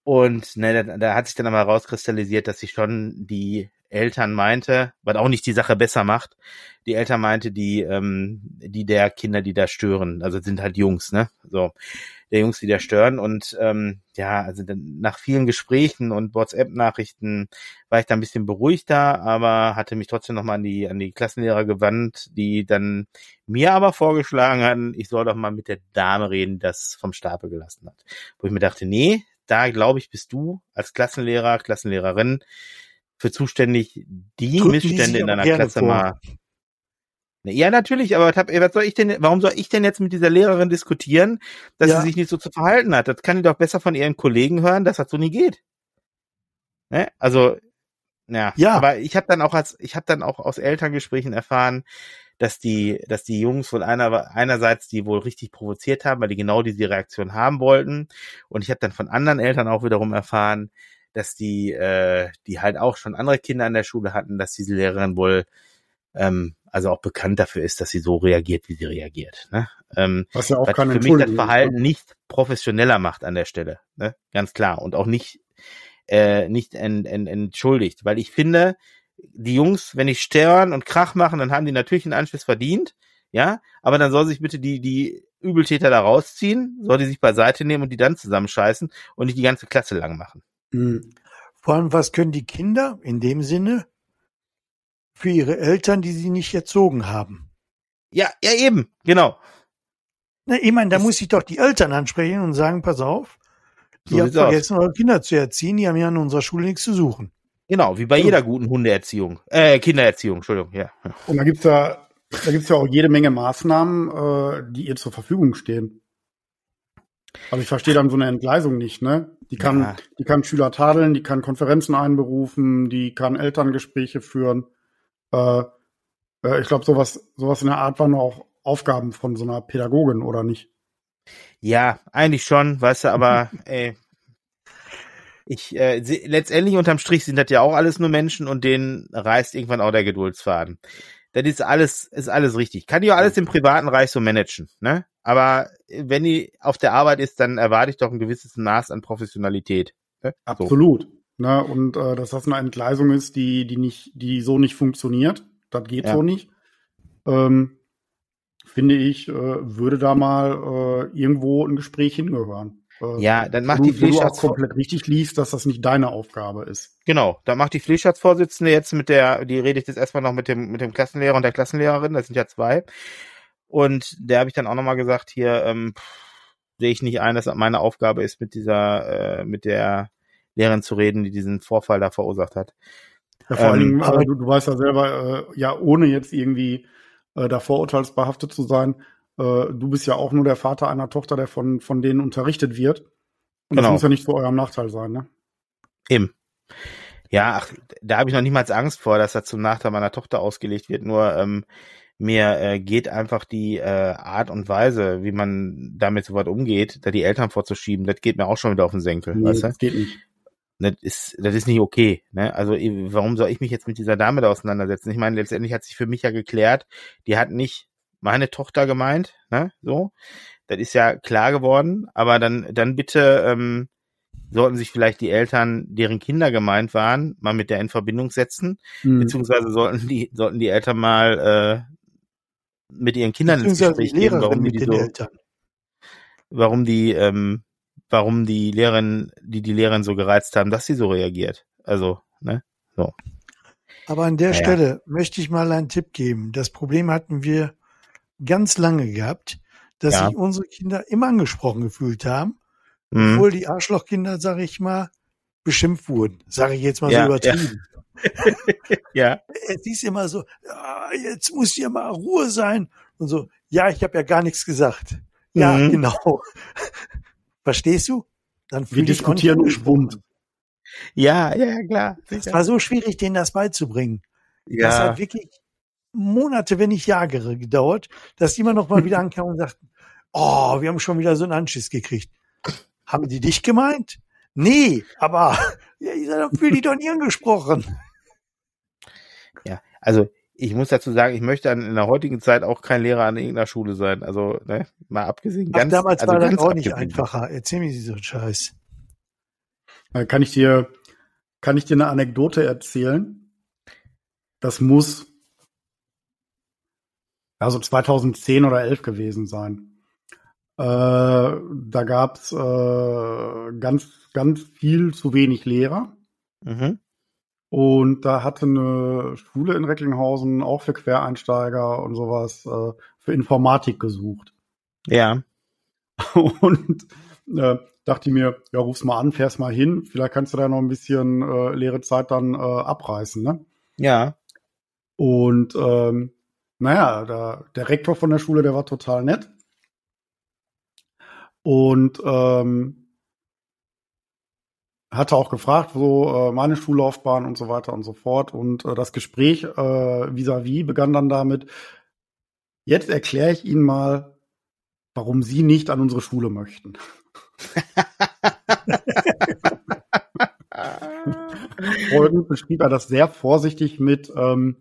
Und ne, da, da hat sich dann aber rauskristallisiert, dass sich schon die Eltern meinte, was auch nicht die Sache besser macht, die Eltern meinte, die, ähm, die der Kinder, die da stören, also sind halt Jungs, ne? So der Jungs, die da stören. Und ähm, ja, also nach vielen Gesprächen und WhatsApp-Nachrichten war ich da ein bisschen beruhigter, aber hatte mich trotzdem nochmal an die, an die Klassenlehrer gewandt, die dann mir aber vorgeschlagen hatten, ich soll doch mal mit der Dame reden, das vom Stapel gelassen hat. Wo ich mir dachte, nee, da glaube ich, bist du als Klassenlehrer, Klassenlehrerin für zuständig, die Drücken Missstände die in deiner Klasse vor. mal ja, natürlich, aber was soll ich denn, warum soll ich denn jetzt mit dieser Lehrerin diskutieren, dass ja. sie sich nicht so zu verhalten hat? Das kann die doch besser von ihren Kollegen hören, dass das so nie geht. Ne? Also, ja. ja. Aber ich habe dann auch als, ich habe dann auch aus Elterngesprächen erfahren, dass die, dass die Jungs wohl einer, einerseits die wohl richtig provoziert haben, weil die genau diese Reaktion haben wollten. Und ich habe dann von anderen Eltern auch wiederum erfahren, dass die, äh, die halt auch schon andere Kinder an der Schule hatten, dass diese Lehrerin wohl ähm, also auch bekannt dafür ist, dass sie so reagiert, wie sie reagiert. Ne? Ähm, was ja auch was für mich das Verhalten ne? nicht professioneller macht an der Stelle, ne? ganz klar und auch nicht äh, nicht en, en, entschuldigt, weil ich finde, die Jungs, wenn die stören und Krach machen, dann haben die natürlich einen Anschluss verdient, ja, aber dann soll sich bitte die die Übeltäter da rausziehen, soll die sich beiseite nehmen und die dann zusammenscheißen und nicht die ganze Klasse lang machen. Mhm. Vor allem, was können die Kinder in dem Sinne für ihre Eltern, die sie nicht erzogen haben. Ja, ja eben, genau. Na, ich meine, da das muss ich doch die Eltern ansprechen und sagen, pass auf, so ihr habt vergessen, aus. eure Kinder zu erziehen, die haben ja in unserer Schule nichts zu suchen. Genau, wie bei ja. jeder guten Hundeerziehung, äh, Kindererziehung, Entschuldigung, ja. Und da gibt's ja, da gibt's ja auch jede Menge Maßnahmen, äh, die ihr zur Verfügung stehen. Also ich verstehe dann so eine Entgleisung nicht, ne? Die kann, ja. die kann Schüler tadeln, die kann Konferenzen einberufen, die kann Elterngespräche führen. Äh, äh, ich glaube, sowas, sowas in der Art waren auch Aufgaben von so einer Pädagogin, oder nicht? Ja, eigentlich schon, weißt du, aber ey, ich äh, letztendlich unterm Strich sind das ja auch alles nur Menschen und denen reißt irgendwann auch der Geduldsfaden. Das ist alles, ist alles richtig. Kann ja alles im privaten Reich so managen, ne? Aber wenn die auf der Arbeit ist, dann erwarte ich doch ein gewisses Maß an Professionalität. Ne? Absolut. So. Ne? Und äh, dass das eine Entgleisung ist, die, die nicht, die so nicht funktioniert, das geht ja. so nicht. Ähm, finde ich, äh, würde da mal äh, irgendwo ein Gespräch hingehören. Äh, ja, dann macht die Pflegschatz komplett richtig liest, dass das nicht deine Aufgabe ist. Genau, dann macht die Pflegschatzvorsitzende jetzt mit der, die rede ich jetzt erstmal noch mit dem mit dem Klassenlehrer und der Klassenlehrerin, das sind ja zwei. Und der habe ich dann auch nochmal gesagt, hier ähm, sehe ich nicht ein, dass meine Aufgabe ist, mit dieser, äh, mit der Lehrerin zu reden, die diesen Vorfall da verursacht hat. Ja, vor ähm, allen Dingen, aber du, du weißt ja selber, äh, ja, ohne jetzt irgendwie äh, da vorurteilsbehaftet zu sein, äh, du bist ja auch nur der Vater einer Tochter, der von, von denen unterrichtet wird. Und genau. das muss ja nicht zu eurem Nachteil sein, ne? Eben. Ja, ach, da habe ich noch niemals Angst vor, dass er zum Nachteil meiner Tochter ausgelegt wird. Nur ähm, mir äh, geht einfach die äh, Art und Weise, wie man damit so weit umgeht, da die Eltern vorzuschieben, das geht mir auch schon wieder auf den Senkel. Nee, weißt du? Das geht nicht. Das ist, das ist nicht okay. Ne? Also warum soll ich mich jetzt mit dieser Dame da auseinandersetzen? Ich meine, letztendlich hat sich für mich ja geklärt, die hat nicht meine Tochter gemeint, ne? So. Das ist ja klar geworden, aber dann, dann bitte ähm, sollten sich vielleicht die Eltern, deren Kinder gemeint waren, mal mit der in Verbindung setzen, mhm. beziehungsweise sollten die, sollten die Eltern mal äh, mit ihren Kindern ins Gespräch gehen, warum die, die so, warum die, ähm, warum die Lehrerin, die die Lehrerin so gereizt haben, dass sie so reagiert. Also, ne, so. Aber an der naja. Stelle möchte ich mal einen Tipp geben. Das Problem hatten wir ganz lange gehabt, dass ja. sich unsere Kinder immer angesprochen gefühlt haben, mhm. obwohl die Arschlochkinder, sage ich mal, beschimpft wurden. Sage ich jetzt mal ja, so übertrieben. Ja. ja. Es ist immer so, ja, jetzt muss hier mal Ruhe sein und so. Ja, ich habe ja gar nichts gesagt. Ja, mhm. genau. Verstehst du? Dann Wir diskutieren bunt. Ja, ja, klar. Es war so schwierig, denen das beizubringen. Ja. Das hat wirklich Monate, wenn nicht Jahre gedauert, dass die immer noch mal wieder ankamen und sagten, oh, wir haben schon wieder so einen Anschiss gekriegt. Haben die dich gemeint? Nee, aber ja, ich sag, fühl die doch nie angesprochen. Ja, also ich muss dazu sagen, ich möchte in der heutigen Zeit auch kein Lehrer an irgendeiner Schule sein. Also, ne, mal abgesehen. Ach, damals also war das auch nicht einfacher. Erzähl mir so einen Scheiß. Äh, kann ich dir, kann ich dir eine Anekdote erzählen? Das muss also 2010 oder 11 gewesen sein. Äh, da gab's äh, ganz, ganz viel zu wenig Lehrer. Mhm. Und da hatte eine Schule in Recklinghausen auch für Quereinsteiger und sowas äh, für Informatik gesucht. Ja. Und äh, dachte ich mir, ja, ruf's mal an, fährst mal hin, vielleicht kannst du da noch ein bisschen äh, leere Zeit dann äh, abreißen, ne? Ja. Und ähm, naja, da, der Rektor von der Schule, der war total nett. Und ähm, hatte auch gefragt, so äh, meine Schullaufbahn und so weiter und so fort. Und äh, das Gespräch äh, vis-à-vis -vis begann dann damit, jetzt erkläre ich Ihnen mal, warum Sie nicht an unsere Schule möchten. Folgend beschrieb er das sehr vorsichtig mit, ähm,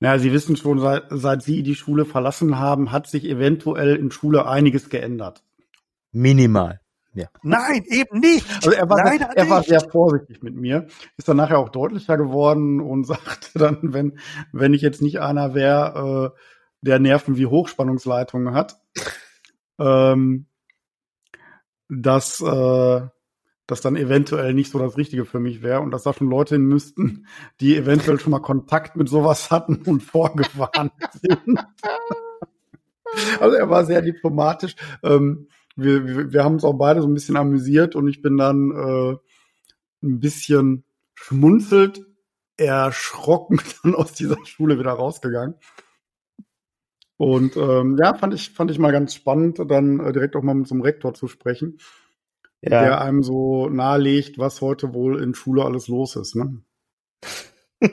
naja, Sie wissen schon, seit, seit Sie die Schule verlassen haben, hat sich eventuell in Schule einiges geändert. Minimal. Ja. Nein, eben nicht. Also er war, Leider er war sehr vorsichtig mit mir, ist dann nachher auch deutlicher geworden und sagte dann, wenn, wenn ich jetzt nicht einer wäre, äh, der Nerven wie Hochspannungsleitungen hat, ähm, dass, äh, das dann eventuell nicht so das Richtige für mich wäre und dass da schon Leute hin müssten, die eventuell schon mal Kontakt mit sowas hatten und vorgewarnt sind. also er war sehr diplomatisch. Ähm, wir, wir, wir haben uns auch beide so ein bisschen amüsiert und ich bin dann äh, ein bisschen schmunzelt, erschrocken dann aus dieser Schule wieder rausgegangen. Und ähm, ja, fand ich, fand ich mal ganz spannend, dann äh, direkt auch mal mit so einem Rektor zu sprechen, ja. der einem so nahelegt, was heute wohl in Schule alles los ist. Ne?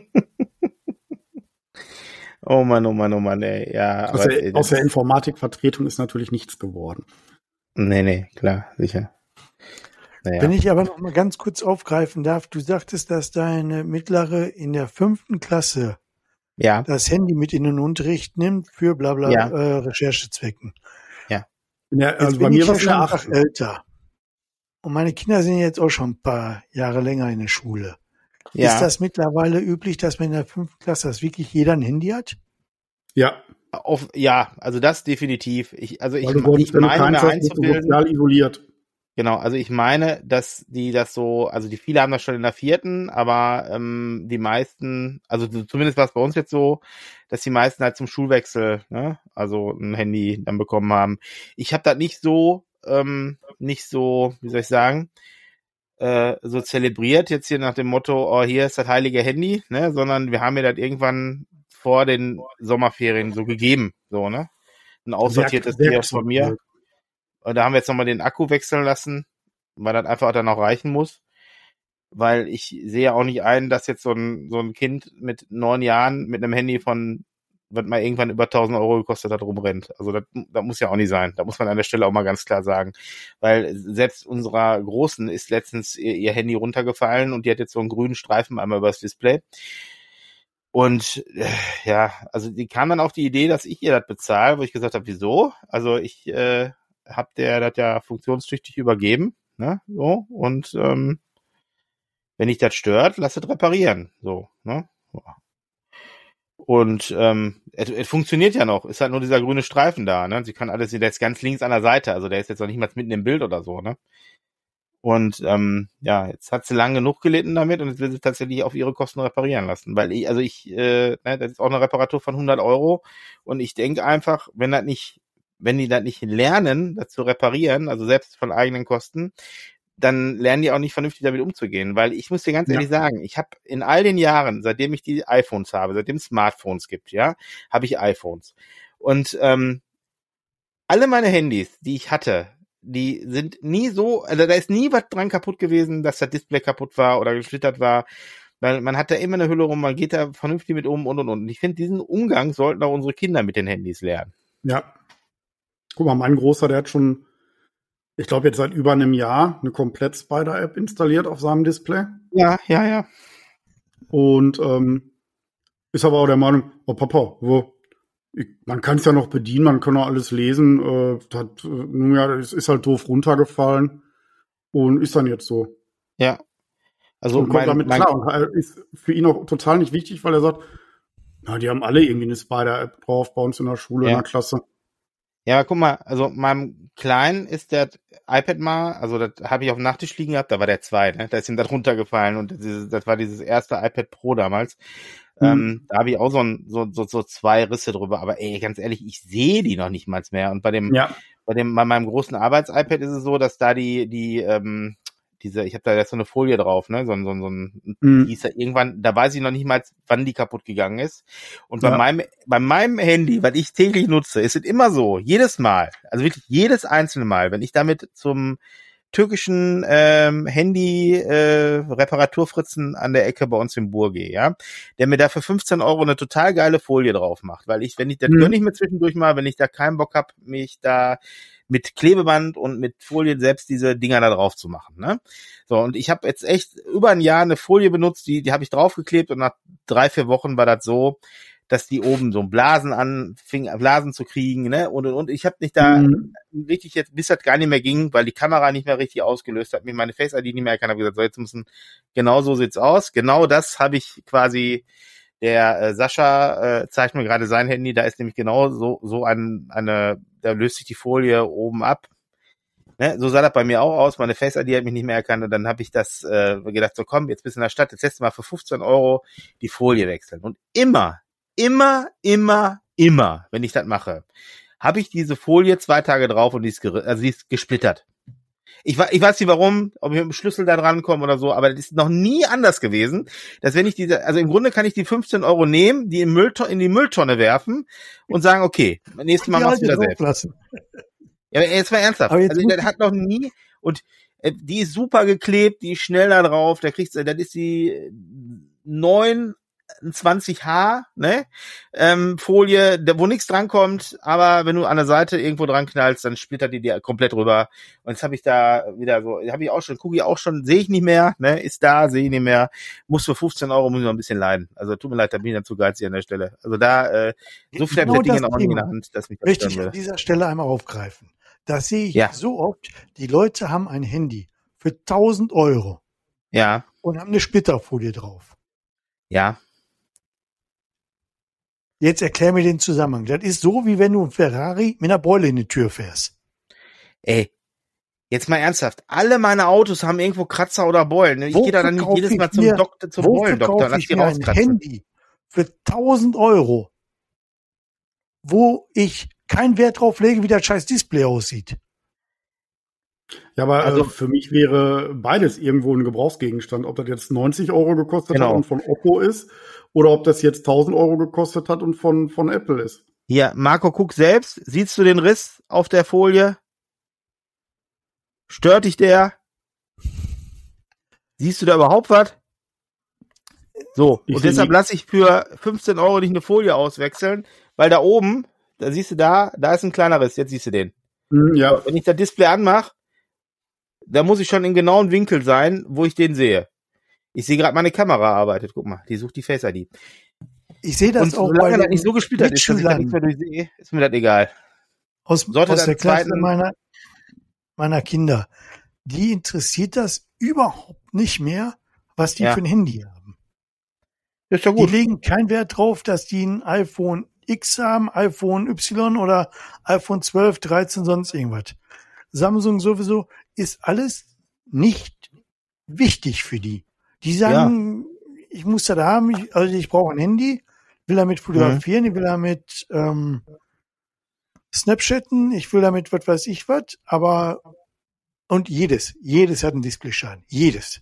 oh Mann, oh Mann, oh Mann, ey. Ja, aus, der, aus der Informatikvertretung ist natürlich nichts geworden. Nee, nee, klar, sicher. Naja. Wenn ich aber noch mal ganz kurz aufgreifen darf, du sagtest, dass deine mittlere in der fünften Klasse ja. das Handy mit in den Unterricht nimmt für bla bla ja. äh, Recherchezwecken. Ja. ja also bei mir war schon acht älter. Und meine Kinder sind jetzt auch schon ein paar Jahre länger in der Schule. Ja. Ist das mittlerweile üblich, dass man in der fünften Klasse das wirklich jeder ein Handy hat? Ja. Auf, ja, also das definitiv. Ich, also ich, Weil ich meine, mir einzubilden. Sozial isoliert. Genau, also ich meine, dass die das so, also die viele haben das schon in der vierten, aber ähm, die meisten, also zumindest war es bei uns jetzt so, dass die meisten halt zum Schulwechsel, ne, also ein Handy dann bekommen haben. Ich habe das nicht so, ähm, nicht so, wie soll ich sagen, äh, so zelebriert jetzt hier nach dem Motto, oh hier ist das heilige Handy, ne, sondern wir haben mir das irgendwann vor den Sommerferien so gegeben, so ne, ein aussortiertes Tier von mir. Und da haben wir jetzt nochmal den Akku wechseln lassen, weil das einfach dann auch reichen muss. Weil ich sehe auch nicht ein, dass jetzt so ein, so ein Kind mit neun Jahren mit einem Handy von, was mal irgendwann über 1000 Euro gekostet hat, rumrennt. Also das, das muss ja auch nicht sein. Da muss man an der Stelle auch mal ganz klar sagen. Weil selbst unserer Großen ist letztens ihr, ihr Handy runtergefallen und die hat jetzt so einen grünen Streifen einmal übers Display. Und äh, ja, also die kam dann auf die Idee, dass ich ihr das bezahle, wo ich gesagt habe, wieso? Also ich äh, habt ihr das ja funktionstüchtig übergeben, ne? So, und ähm, wenn ich das stört, lasst es reparieren. So, ne? Und ähm, es, es funktioniert ja noch. Ist halt nur dieser grüne Streifen da, ne? Sie kann alles, der ist ganz links an der Seite, also der ist jetzt noch nicht mal mitten im Bild oder so, ne? Und ähm, ja, jetzt hat sie lang genug gelitten damit und jetzt will sie tatsächlich auf ihre Kosten reparieren lassen. Weil ich, also ich, äh, ne, das ist auch eine Reparatur von 100 Euro und ich denke einfach, wenn das nicht wenn die das nicht lernen, das zu reparieren, also selbst von eigenen Kosten, dann lernen die auch nicht vernünftig damit umzugehen. Weil ich muss dir ganz ehrlich sagen, ich habe in all den Jahren, seitdem ich die iPhones habe, seitdem es Smartphones gibt, ja, habe ich iPhones. Und ähm, alle meine Handys, die ich hatte, die sind nie so, also da ist nie was dran kaputt gewesen, dass das Display kaputt war oder geschlittert war. Weil man hat da immer eine Hülle rum, man geht da vernünftig mit um und und und. Und ich finde, diesen Umgang sollten auch unsere Kinder mit den Handys lernen. Ja, Guck mal, mein Großer, der hat schon, ich glaube jetzt seit über einem Jahr, eine komplett Spider-App installiert auf seinem Display. Ja, ja, ja. Und ähm, ist aber auch der Meinung, oh Papa, wo, man kann es ja noch bedienen, man kann auch alles lesen. Äh, hat, äh, nun ja, es ist halt doof runtergefallen und ist dann jetzt so. Ja. Also und kommt mein, damit mein, klar und ist für ihn auch total nicht wichtig, weil er sagt, na, die haben alle irgendwie eine Spider-App drauf bei uns in der Schule, ja. in der Klasse. Ja, guck mal, also meinem Kleinen ist der iPad mal, also das habe ich auf dem Nachttisch liegen gehabt, da war der zwei, ne? Da ist ihm das runtergefallen und das, das war dieses erste iPad Pro damals. Mhm. Ähm, da habe ich auch so, ein, so, so, so zwei Risse drüber, aber ey, ganz ehrlich, ich sehe die noch nicht mal mehr. Und bei dem, ja. bei dem, bei meinem großen Arbeits-iPad ist es so, dass da die, die, ähm, diese, ich habe da jetzt so eine Folie drauf, ne, so, so, so ein, mhm. die ist ja irgendwann, da weiß ich noch nicht mal, wann die kaputt gegangen ist. Und bei ja. meinem, bei meinem Handy, was ich täglich nutze, ist es immer so, jedes Mal, also wirklich jedes einzelne Mal, wenn ich damit zum türkischen ähm, Handy äh, Reparaturfritzen an der Ecke bei uns im Burg gehe, ja, der mir da für 15 Euro eine total geile Folie drauf macht, weil ich, wenn ich, das mhm. gönne ich mir zwischendurch mal, wenn ich da keinen Bock hab, mich da mit Klebeband und mit Folien selbst diese Dinger da drauf zu machen. Ne? So, und ich habe jetzt echt über ein Jahr eine Folie benutzt, die, die habe ich draufgeklebt und nach drei, vier Wochen war das so, dass die oben so Blasen anfingen, Blasen zu kriegen, ne? Und, und, und ich habe nicht da mhm. richtig jetzt, bis das gar nicht mehr ging, weil die Kamera nicht mehr richtig ausgelöst hat, mir meine Face ID nicht mehr erkannt, habe gesagt, so jetzt müssen, genau so sieht's aus. Genau das habe ich quasi der äh, Sascha äh, zeigt mir gerade sein Handy, da ist nämlich genau so, so ein, eine, da löst sich die Folie oben ab. Ne? So sah das bei mir auch aus. Meine Face ID hat mich nicht mehr erkannt und dann habe ich das äh, gedacht, so komm, jetzt bist du in der Stadt, jetzt lässt du mal für 15 Euro die Folie wechseln. Und immer, immer, immer, immer, wenn ich das mache, habe ich diese Folie zwei Tage drauf und die ist, also die ist gesplittert. Ich, ich weiß nicht warum, ob ich mit dem Schlüssel da dran komme oder so, aber das ist noch nie anders gewesen, dass wenn ich diese, also im Grunde kann ich die 15 Euro nehmen, die in, Müllton, in die Mülltonne werfen und sagen, okay, nächstes Mal machst du wieder selbst. Lassen. Ja, jetzt mal ernsthaft. Also das hat noch nie, und äh, die ist super geklebt, die ist schnell da drauf, da kriegst du, das ist die neun 20H, ne? Ähm, Folie, wo nichts drankommt, aber wenn du an der Seite irgendwo dran knallst, dann splittert die dir komplett rüber. Und jetzt habe ich da wieder so, habe ich auch schon, gucke ich auch schon, sehe ich nicht mehr, ne? Ist da, sehe ich nicht mehr. Muss für 15 Euro muss ich noch ein bisschen leiden. Also tut mir leid, da bin ich dann zu geizig an der Stelle. Also da, äh, so viel genau Dinge nicht in der Hand, dass mich das Möchte ich an dieser Stelle einmal aufgreifen. Das sehe ich ja. so oft. Die Leute haben ein Handy für 1000 Euro. Ja. Und haben eine Splitterfolie drauf. Ja. Jetzt erklär mir den Zusammenhang. Das ist so, wie wenn du ein Ferrari mit einer Beule in die Tür fährst. Ey, jetzt mal ernsthaft. Alle meine Autos haben irgendwo Kratzer oder Beulen. Ich gehe da dann nicht jedes Mal zum Doktor, zum Beulendoktor, lass die rauskratzen. Ein Handy für 1000 Euro, wo ich keinen Wert drauf lege, wie das scheiß Display aussieht. Ja, aber also, äh, für mich wäre beides irgendwo ein Gebrauchsgegenstand. Ob das jetzt 90 Euro gekostet genau. hat und von Oppo ist oder ob das jetzt 1000 Euro gekostet hat und von, von Apple ist. Hier, Marco, guck selbst. Siehst du den Riss auf der Folie? Stört dich der? Siehst du da überhaupt was? So, ich und deshalb lasse ich für 15 Euro nicht eine Folie auswechseln, weil da oben, da siehst du da, da ist ein kleiner Riss, jetzt siehst du den. Hm, ja. Wenn ich das Display anmache, da muss ich schon in genauen Winkel sein, wo ich den sehe. Ich sehe gerade meine Kamera arbeitet. Guck mal, die sucht die Face ID. Ich sehe das und auch solange das nicht so gespielt hat, ist, dass ich da nichts mehr durchsehe, ist mir das egal. Aus, aus der Klasse meiner, meiner Kinder. Die interessiert das überhaupt nicht mehr, was die ja. für ein Handy haben. Ist doch gut. Die legen keinen Wert drauf, dass die ein iPhone X haben, iPhone Y oder iPhone 12, 13, sonst irgendwas. Samsung sowieso ist alles nicht wichtig für die. Die sagen, ja. ich muss das haben, ich, also ich brauche ein Handy, will damit fotografieren, mhm. ich will damit ähm, Snapchatten, ich will damit was weiß ich was, aber und jedes, jedes hat einen Displayschaden, jedes.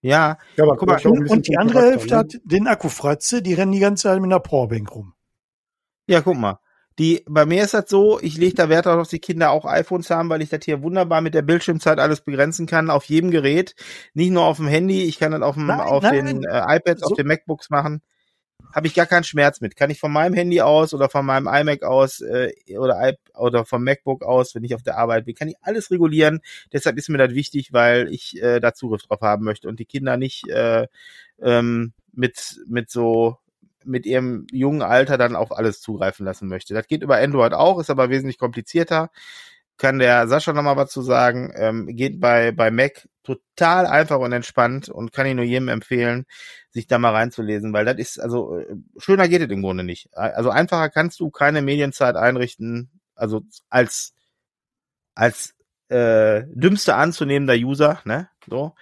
Ja, ja aber guck mal, und, und die andere Hälfte ne? hat den Akkufratze, die rennen die ganze Zeit mit einer Powerbank rum. Ja, guck mal. Die, bei mir ist das so, ich lege da Wert darauf, dass die Kinder auch iPhones haben, weil ich das hier wunderbar mit der Bildschirmzeit alles begrenzen kann, auf jedem Gerät. Nicht nur auf dem Handy, ich kann das auf, dem, nein, auf nein, den äh, iPads, so. auf den MacBooks machen. Habe ich gar keinen Schmerz mit. Kann ich von meinem Handy aus oder von meinem iMac aus äh, oder, I oder vom MacBook aus, wenn ich auf der Arbeit bin, kann ich alles regulieren. Deshalb ist mir das wichtig, weil ich äh, da Zugriff drauf haben möchte und die Kinder nicht äh, ähm, mit, mit so mit ihrem jungen Alter dann auf alles zugreifen lassen möchte. Das geht über Android auch, ist aber wesentlich komplizierter. Kann der Sascha nochmal was zu sagen. Ähm, geht bei, bei Mac total einfach und entspannt und kann ich nur jedem empfehlen, sich da mal reinzulesen, weil das ist, also äh, schöner geht es im Grunde nicht. Also einfacher kannst du keine Medienzeit einrichten, also als als äh, dümmste anzunehmender User, ne, so,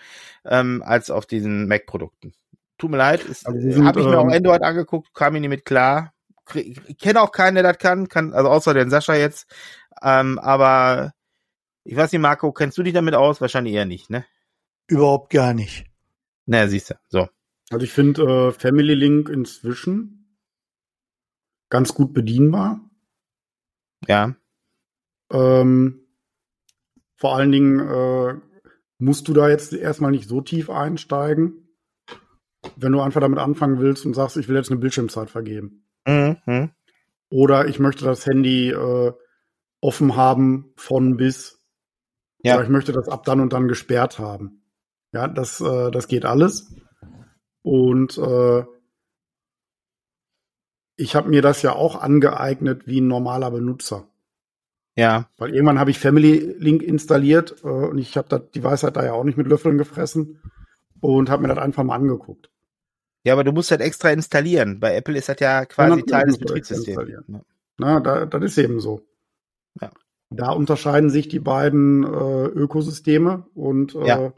ähm, als auf diesen Mac-Produkten. Tut mir leid, also habe ich mir ähm, auch Android angeguckt, kam ich nicht mit klar. Ich kenne auch keinen, der das kann, kann, also außer den Sascha jetzt. Ähm, aber ich weiß nicht, Marco, kennst du dich damit aus? Wahrscheinlich eher nicht, ne? Überhaupt gar nicht. Naja, siehst du, so. Also ich finde äh, Family Link inzwischen ganz gut bedienbar. Ja. Ähm, vor allen Dingen äh, musst du da jetzt erstmal nicht so tief einsteigen wenn du einfach damit anfangen willst und sagst, ich will jetzt eine Bildschirmzeit vergeben. Mhm. Oder ich möchte das Handy äh, offen haben von bis. Ja. Oder ich möchte das ab dann und dann gesperrt haben. Ja, das, äh, das geht alles. Und äh, ich habe mir das ja auch angeeignet wie ein normaler Benutzer. Ja. Weil irgendwann habe ich Family Link installiert äh, und ich habe die Weisheit da ja auch nicht mit Löffeln gefressen und habe mir das einfach mal angeguckt. Ja, aber du musst halt extra installieren. Bei Apple ist das ja quasi ja, Teil des Betriebssystems. Ja. Na, da, das ist eben so. Ja. Da unterscheiden sich die beiden äh, Ökosysteme und äh, ja.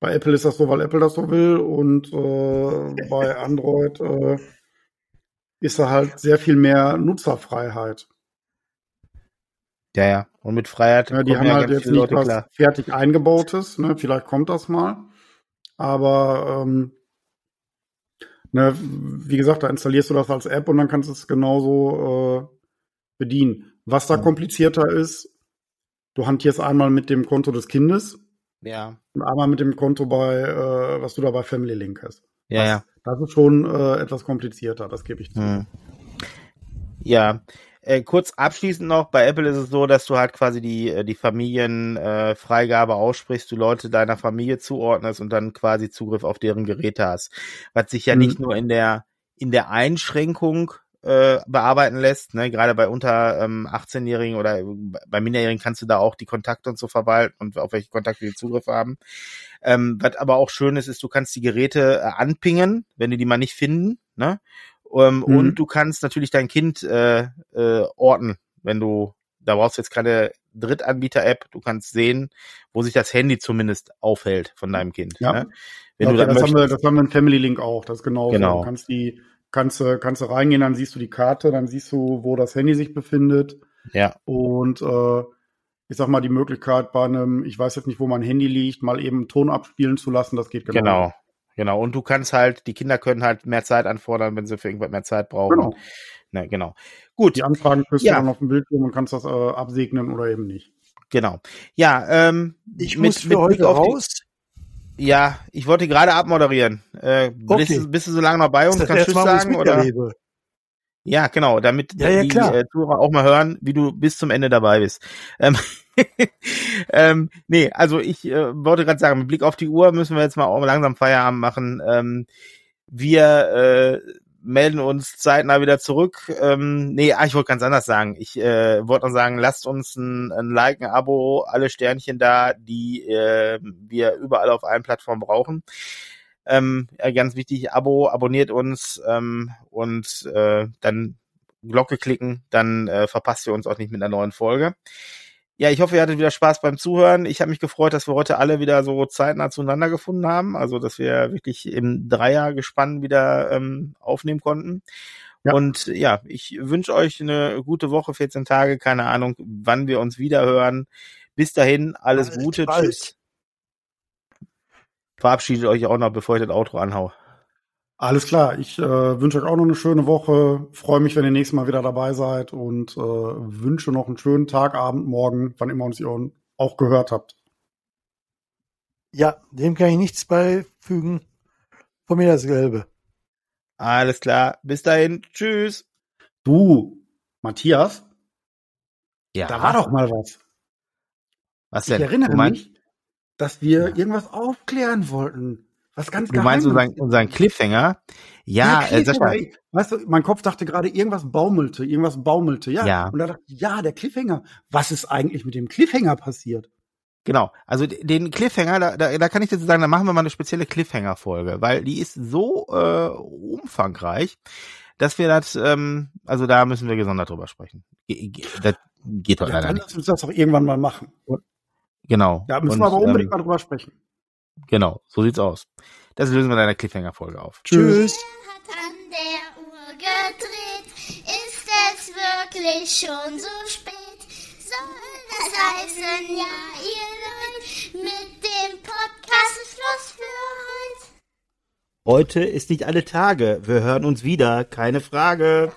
bei Apple ist das so, weil Apple das so will und äh, bei Android äh, ist da halt sehr viel mehr Nutzerfreiheit. Ja, ja. Und mit Freiheit. Ja, die haben ja halt jetzt nicht was klar. fertig eingebautes. Ne? Vielleicht kommt das mal. Aber ähm, Ne, wie gesagt, da installierst du das als App und dann kannst du es genauso äh, bedienen. Was da ja. komplizierter ist, du hantierst einmal mit dem Konto des Kindes. Ja. Und einmal mit dem Konto bei, äh, was du da bei Family Link hast. Ja, ja. Das ist schon äh, etwas komplizierter, das gebe ich zu. Hm. Ja, äh, kurz abschließend noch, bei Apple ist es so, dass du halt quasi die, äh, die Familienfreigabe äh, aussprichst, du Leute deiner Familie zuordnest und dann quasi Zugriff auf deren Geräte hast. Was sich ja mhm. nicht nur in der, in der Einschränkung äh, bearbeiten lässt, ne? gerade bei unter ähm, 18-Jährigen oder bei Minderjährigen kannst du da auch die Kontakte und so verwalten und auf welche Kontakte die Zugriff haben. Ähm, was aber auch schön ist, ist, du kannst die Geräte äh, anpingen, wenn die die mal nicht finden, ne? Ähm, mhm. Und du kannst natürlich dein Kind äh, äh, orten, wenn du, da brauchst du jetzt keine Drittanbieter-App, du kannst sehen, wo sich das Handy zumindest aufhält von deinem Kind. Ja. Ne? Wenn okay, du das, das haben wir, das haben wir in Family Link auch, das ist genau. genau. Du kannst die, kannst du, kannst du reingehen, dann siehst du die Karte, dann siehst du, wo das Handy sich befindet. Ja. Und äh, ich sag mal, die Möglichkeit bei einem, ich weiß jetzt nicht, wo mein Handy liegt, mal eben einen Ton abspielen zu lassen, das geht genau. Genau, genau. Und du kannst halt, die Kinder können halt mehr Zeit anfordern, wenn sie für irgendwas mehr Zeit brauchen. Genau. Na, genau. Gut. Die Anfragen kriegst ja. du dann auf dem Bildschirm und kannst das äh, absegnen oder eben nicht. Genau. Ja, ähm, ich mit, muss für mit heute raus. Die, ja, ich wollte gerade abmoderieren. Äh, okay. bist, bist, du so lange noch bei uns? Kannst du sagen? Oder? Ja, genau, damit ja, ja, die äh, Zuhörer auch mal hören, wie du bis zum Ende dabei bist. Ähm, ähm, nee, also ich äh, wollte gerade sagen, mit Blick auf die Uhr müssen wir jetzt mal auch langsam Feierabend machen. Ähm, wir äh, melden uns zeitnah wieder zurück. Ähm, nee, ah, ich wollte ganz anders sagen. Ich äh, wollte noch sagen, lasst uns ein, ein Like, ein Abo, alle Sternchen da, die äh, wir überall auf allen Plattformen brauchen. Ähm, ganz wichtig, Abo, abonniert uns ähm, und äh, dann Glocke klicken, dann äh, verpasst ihr uns auch nicht mit einer neuen Folge. Ja, ich hoffe, ihr hattet wieder Spaß beim Zuhören. Ich habe mich gefreut, dass wir heute alle wieder so zeitnah zueinander gefunden haben. Also, dass wir wirklich im Dreier gespannt wieder ähm, aufnehmen konnten. Ja. Und ja, ich wünsche euch eine gute Woche, 14 Tage, keine Ahnung, wann wir uns wieder hören. Bis dahin, alles bald, Gute. Bald. Tschüss verabschiedet euch auch noch, bevor ich das Outro anhau. Alles klar, ich äh, wünsche euch auch noch eine schöne Woche. Freue mich, wenn ihr nächstes Mal wieder dabei seid und äh, wünsche noch einen schönen Tag, Abend, Morgen, wann immer uns ihr auch gehört habt. Ja, dem kann ich nichts beifügen. Von mir dasselbe. Alles klar, bis dahin, tschüss. Du, Matthias? Ja. Da war doch mal was. Was denn? Ich erinnere mich, dass wir ja. irgendwas aufklären wollten. Was ganz Du meinst unseren, unseren Cliffhanger? Ja, ja äh, Cliffhanger, äh, weißt du, mein Kopf dachte gerade, irgendwas baumelte, irgendwas baumelte, ja. ja. Und da dachte ich, ja, der Cliffhanger. Was ist eigentlich mit dem Cliffhanger passiert? Genau, also den Cliffhanger, da, da, da kann ich dazu sagen, da machen wir mal eine spezielle Cliffhanger-Folge, weil die ist so äh, umfangreich, dass wir das, ähm, also da müssen wir gesondert drüber sprechen. Ge das geht doch ja, leider dann nicht. Lass uns das auch irgendwann mal machen. Genau. Ja, müssen und, wir aber unbedingt ähm, mal drüber sprechen. Genau, so sieht's aus. Das lösen wir in einer Cliffhanger-Folge auf. Tschüss. Hat an der Uhr gedreht. Ist es wirklich schon so spät? Soll das heißen, ja, ihr Leute, mit dem Podcast ist Schluss für heute? Heute ist nicht alle Tage. Wir hören uns wieder, keine Frage.